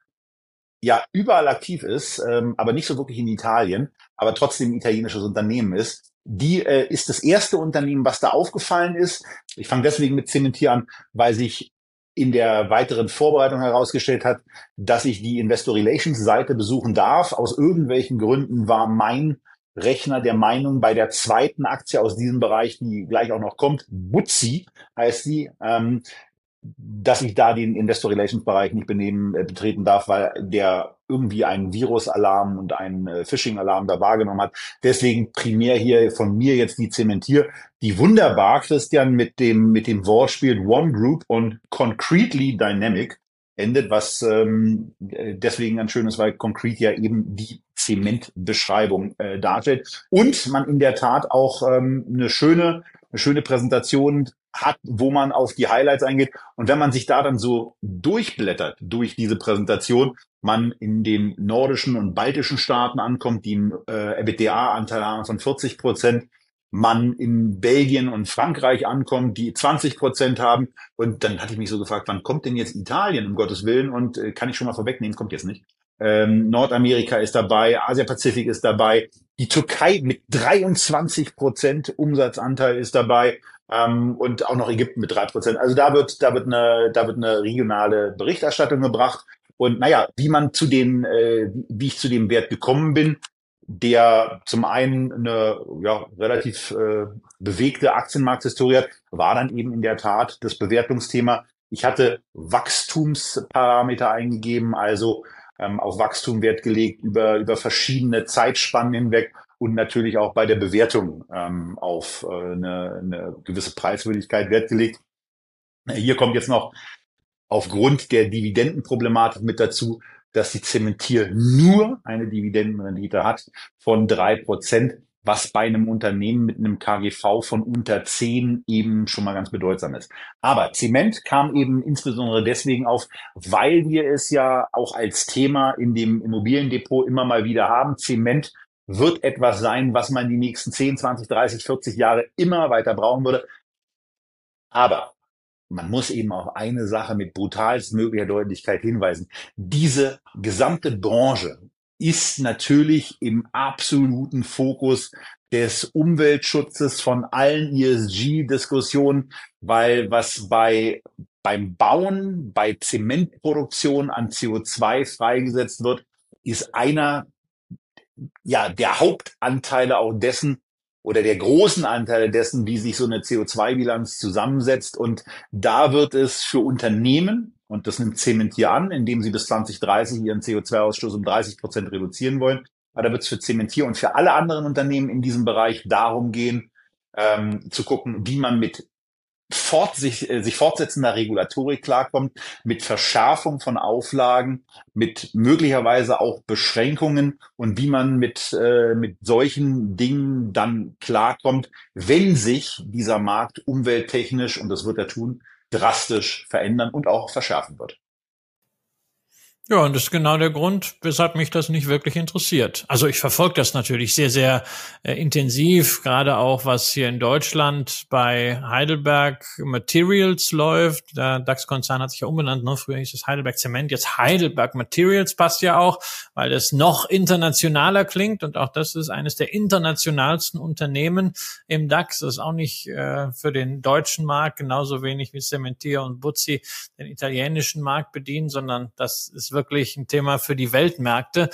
ja überall aktiv ist, ähm, aber nicht so wirklich in Italien, aber trotzdem ein italienisches Unternehmen ist. Die äh, ist das erste Unternehmen, was da aufgefallen ist. Ich fange deswegen mit Zementier an, weil sich in der weiteren Vorbereitung herausgestellt hat, dass ich die Investor Relations Seite besuchen darf. Aus irgendwelchen Gründen war mein Rechner der Meinung, bei der zweiten Aktie aus diesem Bereich, die gleich auch noch kommt, Butzi heißt die, ähm, dass ich da den Investor Relations Bereich nicht benehmen, äh, betreten darf, weil der irgendwie einen Virus-Alarm und einen äh, Phishing-Alarm da wahrgenommen hat. Deswegen primär hier von mir jetzt die Zementier, die wunderbar, Christian, mit dem, mit dem Wortspiel One Group und Concretely Dynamic endet, was ähm, deswegen ganz schön ist, weil Concrete ja eben die Zementbeschreibung äh, darstellt. Und man in der Tat auch ähm, eine schöne eine schöne Präsentation hat, wo man auf die Highlights eingeht. Und wenn man sich da dann so durchblättert durch diese Präsentation, man in den nordischen und baltischen Staaten ankommt, die einen äh, EBITDA-Anteil haben von 40 Prozent, man in Belgien und Frankreich ankommt, die 20 Prozent haben. Und dann hatte ich mich so gefragt, wann kommt denn jetzt Italien, um Gottes Willen? Und äh, kann ich schon mal vorwegnehmen, kommt jetzt nicht. Ähm, Nordamerika ist dabei, Asia-Pazifik ist dabei, die Türkei mit 23 Prozent Umsatzanteil ist dabei ähm, und auch noch Ägypten mit drei Prozent. Also da wird, da wird eine, da wird eine regionale Berichterstattung gebracht. Und naja, wie man zu den, äh, wie ich zu dem Wert gekommen bin, der zum einen eine ja, relativ äh, bewegte Aktienmarkthistorie hat, war dann eben in der Tat das Bewertungsthema. Ich hatte Wachstumsparameter eingegeben, also ähm, auf Wachstum Wert gelegt über, über verschiedene Zeitspannen hinweg und natürlich auch bei der Bewertung ähm, auf äh, eine, eine gewisse Preiswürdigkeit Wert gelegt. Hier kommt jetzt noch aufgrund der Dividendenproblematik mit dazu, dass die Zementier nur eine Dividendenrendite hat von drei Prozent, was bei einem Unternehmen mit einem KGV von unter zehn eben schon mal ganz bedeutsam ist. Aber Zement kam eben insbesondere deswegen auf, weil wir es ja auch als Thema in dem Immobiliendepot immer mal wieder haben. Zement wird etwas sein, was man die nächsten 10, 20, 30, 40 Jahre immer weiter brauchen würde. Aber man muss eben auf eine Sache mit brutalstmöglicher Deutlichkeit hinweisen. Diese gesamte Branche ist natürlich im absoluten Fokus des Umweltschutzes von allen ESG-Diskussionen, weil was bei beim Bauen, bei Zementproduktion an CO2 freigesetzt wird, ist einer ja der Hauptanteile auch dessen, oder der großen Anteil dessen, wie sich so eine CO2-Bilanz zusammensetzt. Und da wird es für Unternehmen, und das nimmt Zementier an, indem sie bis 2030 ihren CO2-Ausstoß um 30 Prozent reduzieren wollen, aber da wird es für Zementier und für alle anderen Unternehmen in diesem Bereich darum gehen, ähm, zu gucken, wie man mit fort, sich, äh, sich fortsetzender Regulatorik klarkommt, mit Verschärfung von Auflagen, mit möglicherweise auch Beschränkungen und wie man mit, äh, mit solchen Dingen dann klarkommt, wenn sich dieser Markt umwelttechnisch, und das wird er tun, drastisch verändern und auch verschärfen wird. Ja, und das ist genau der Grund, weshalb mich das nicht wirklich interessiert. Also ich verfolge das natürlich sehr, sehr äh, intensiv, gerade auch was hier in Deutschland bei Heidelberg Materials läuft. Der DAX-Konzern hat sich ja umbenannt, ne? früher hieß es Heidelberg Zement, jetzt Heidelberg Materials passt ja auch, weil es noch internationaler klingt und auch das ist eines der internationalsten Unternehmen im DAX. Das ist auch nicht äh, für den deutschen Markt genauso wenig wie Cementier und Buzzi den italienischen Markt bedienen, sondern das ist wirklich ein Thema für die Weltmärkte.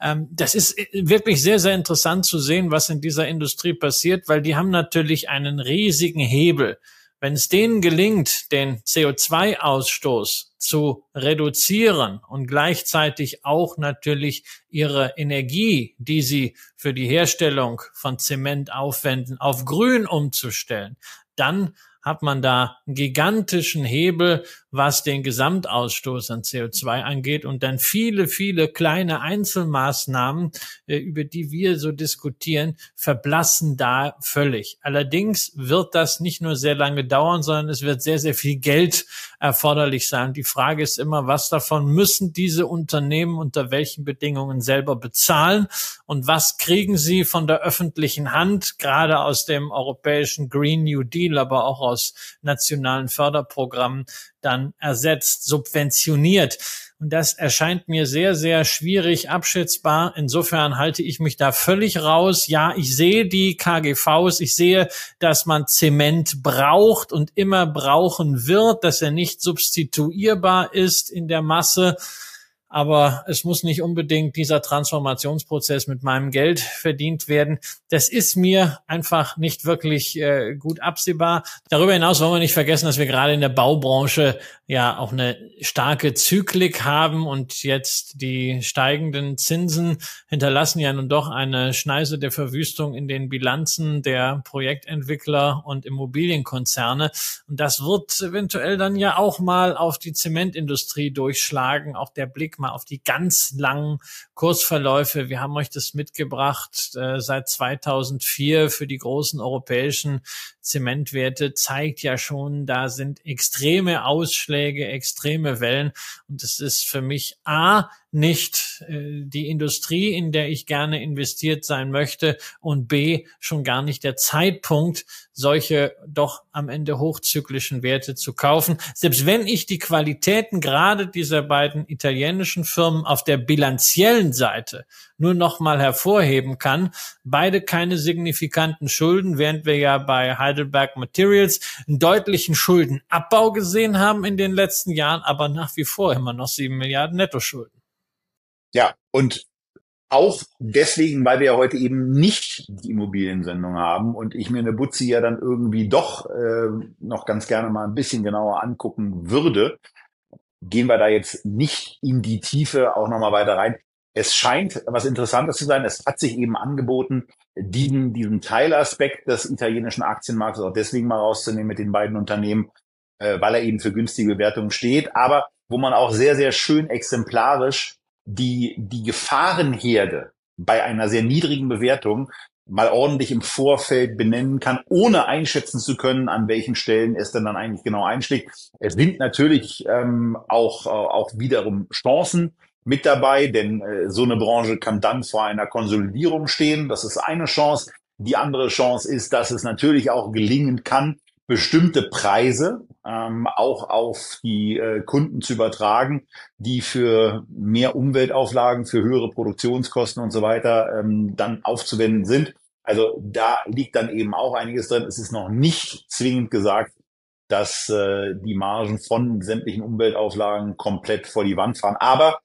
Ähm, das ist äh, wirklich sehr, sehr interessant zu sehen, was in dieser Industrie passiert, weil die haben natürlich einen riesigen Hebel. Wenn es denen gelingt, den CO2-Ausstoß zu reduzieren und gleichzeitig auch natürlich ihre Energie, die sie für die Herstellung von Zement aufwenden, auf grün umzustellen, dann hat man da einen gigantischen Hebel, was den Gesamtausstoß an CO2 angeht und dann viele, viele kleine Einzelmaßnahmen, äh, über die wir so diskutieren, verblassen da völlig. Allerdings wird das nicht nur sehr lange dauern, sondern es wird sehr, sehr viel Geld erforderlich sein. Die Frage ist immer, was davon müssen diese Unternehmen unter welchen Bedingungen selber bezahlen und was kriegen sie von der öffentlichen Hand, gerade aus dem europäischen Green New Deal, aber auch aus nationalen Förderprogrammen dann ersetzt, subventioniert. Und das erscheint mir sehr, sehr schwierig abschätzbar. Insofern halte ich mich da völlig raus. Ja, ich sehe die KGVs. Ich sehe, dass man Zement braucht und immer brauchen wird, dass er nicht substituierbar ist in der Masse aber es muss nicht unbedingt dieser Transformationsprozess mit meinem Geld verdient werden. Das ist mir einfach nicht wirklich äh, gut absehbar. Darüber hinaus wollen wir nicht vergessen, dass wir gerade in der Baubranche ja auch eine starke Zyklik haben und jetzt die steigenden Zinsen hinterlassen ja nun doch eine Schneise der Verwüstung in den Bilanzen der Projektentwickler und Immobilienkonzerne. Und das wird eventuell dann ja auch mal auf die Zementindustrie durchschlagen. Auch der Blick mal auf die ganz langen Kursverläufe. Wir haben euch das mitgebracht äh, seit 2004 für die großen europäischen Zementwerte zeigt ja schon, da sind extreme Ausschläge, extreme Wellen. Und es ist für mich A, nicht äh, die Industrie, in der ich gerne investiert sein möchte und B, schon gar nicht der Zeitpunkt, solche doch am Ende hochzyklischen Werte zu kaufen. Selbst wenn ich die Qualitäten gerade dieser beiden italienischen Firmen auf der bilanziellen Seite nur noch mal hervorheben kann, beide keine signifikanten Schulden, während wir ja bei Heidelberg Materials einen deutlichen Schuldenabbau gesehen haben in den letzten Jahren, aber nach wie vor immer noch sieben Milliarden Nettoschulden. Ja, und auch deswegen, weil wir ja heute eben nicht die Immobiliensendung haben und ich mir eine Butzi ja dann irgendwie doch äh, noch ganz gerne mal ein bisschen genauer angucken würde, gehen wir da jetzt nicht in die Tiefe auch nochmal weiter rein. Es scheint was Interessantes zu sein. Es hat sich eben angeboten, diesen, diesen Teilaspekt des italienischen Aktienmarktes auch deswegen mal rauszunehmen mit den beiden Unternehmen, äh, weil er eben für günstige Bewertungen steht, aber wo man auch sehr, sehr schön exemplarisch die, die Gefahrenherde bei einer sehr niedrigen Bewertung mal ordentlich im Vorfeld benennen kann, ohne einschätzen zu können, an welchen Stellen es denn dann eigentlich genau einschlägt. Es sind natürlich ähm, auch, äh, auch wiederum Chancen mit dabei, denn äh, so eine Branche kann dann vor einer Konsolidierung stehen. Das ist eine Chance. Die andere Chance ist, dass es natürlich auch gelingen kann, bestimmte Preise ähm, auch auf die äh, Kunden zu übertragen, die für mehr Umweltauflagen, für höhere Produktionskosten und so weiter ähm, dann aufzuwenden sind. Also da liegt dann eben auch einiges drin. Es ist noch nicht zwingend gesagt, dass äh, die Margen von sämtlichen Umweltauflagen komplett vor die Wand fahren. Aber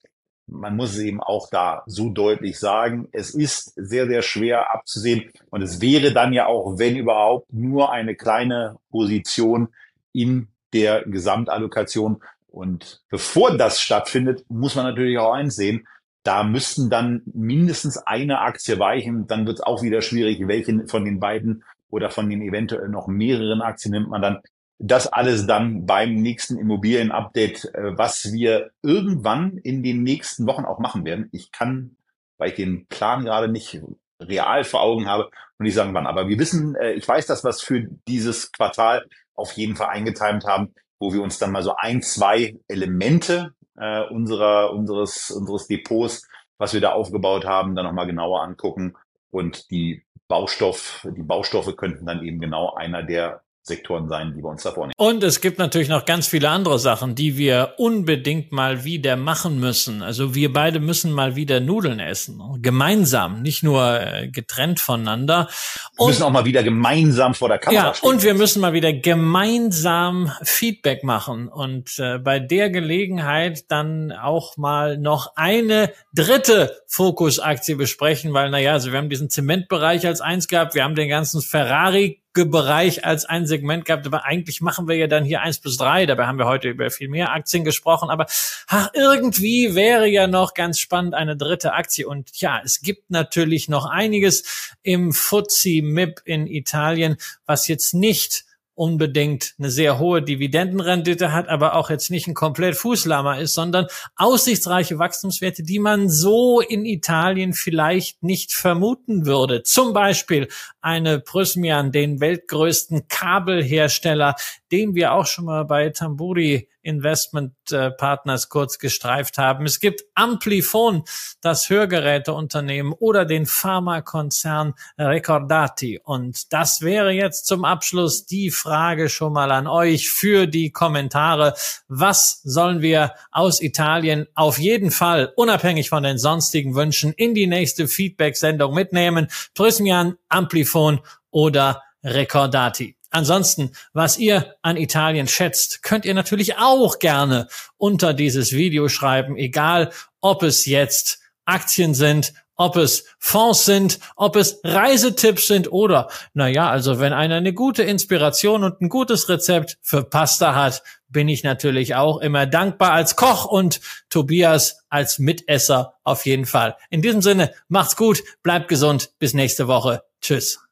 man muss es eben auch da so deutlich sagen, es ist sehr, sehr schwer abzusehen. Und es wäre dann ja auch, wenn überhaupt, nur eine kleine Position in der Gesamtallokation. Und bevor das stattfindet, muss man natürlich auch eins sehen. Da müssten dann mindestens eine Aktie weichen. Dann wird es auch wieder schwierig, welche von den beiden oder von den eventuell noch mehreren Aktien nimmt man dann. Das alles dann beim nächsten Immobilien-Update, äh, was wir irgendwann in den nächsten Wochen auch machen werden. Ich kann, weil ich den Plan gerade nicht real vor Augen habe, und nicht sagen wann. Aber wir wissen, äh, ich weiß das, was für dieses Quartal auf jeden Fall eingetimt haben, wo wir uns dann mal so ein, zwei Elemente äh, unserer, unseres, unseres Depots, was wir da aufgebaut haben, dann nochmal genauer angucken. Und die Baustoff, die Baustoffe könnten dann eben genau einer der Sektoren sein, die wir uns da vornehmen. Und es gibt natürlich noch ganz viele andere Sachen, die wir unbedingt mal wieder machen müssen. Also wir beide müssen mal wieder Nudeln essen. Gemeinsam, nicht nur äh, getrennt voneinander. Und, wir müssen auch mal wieder gemeinsam vor der Kamera ja, stehen. Und wir müssen mal wieder gemeinsam Feedback machen. Und äh, bei der Gelegenheit dann auch mal noch eine dritte Fokusaktie besprechen, weil, naja, also wir haben diesen Zementbereich als eins gehabt, wir haben den ganzen Ferrari Bereich als ein Segment gehabt, aber eigentlich machen wir ja dann hier eins bis drei. Dabei haben wir heute über viel mehr Aktien gesprochen, aber ach, irgendwie wäre ja noch ganz spannend eine dritte Aktie. Und ja, es gibt natürlich noch einiges im FTSE MIP in Italien, was jetzt nicht unbedingt eine sehr hohe Dividendenrendite hat, aber auch jetzt nicht ein komplett Fußlammer ist, sondern aussichtsreiche Wachstumswerte, die man so in Italien vielleicht nicht vermuten würde. Zum Beispiel eine Prysmian, den weltgrößten Kabelhersteller, den wir auch schon mal bei Tamburi Investment Partners kurz gestreift haben. Es gibt Amplifon, das Hörgeräteunternehmen oder den Pharmakonzern Recordati. Und das wäre jetzt zum Abschluss die Frage schon mal an euch für die Kommentare. Was sollen wir aus Italien auf jeden Fall, unabhängig von den sonstigen Wünschen, in die nächste Feedback-Sendung mitnehmen? Prismian, Amplifon oder Recordati. Ansonsten, was ihr an Italien schätzt, könnt ihr natürlich auch gerne unter dieses Video schreiben, egal ob es jetzt Aktien sind, ob es Fonds sind, ob es Reisetipps sind oder, naja, also wenn einer eine gute Inspiration und ein gutes Rezept für Pasta hat, bin ich natürlich auch immer dankbar als Koch und Tobias als Mitesser auf jeden Fall. In diesem Sinne, macht's gut, bleibt gesund, bis nächste Woche. Tschüss.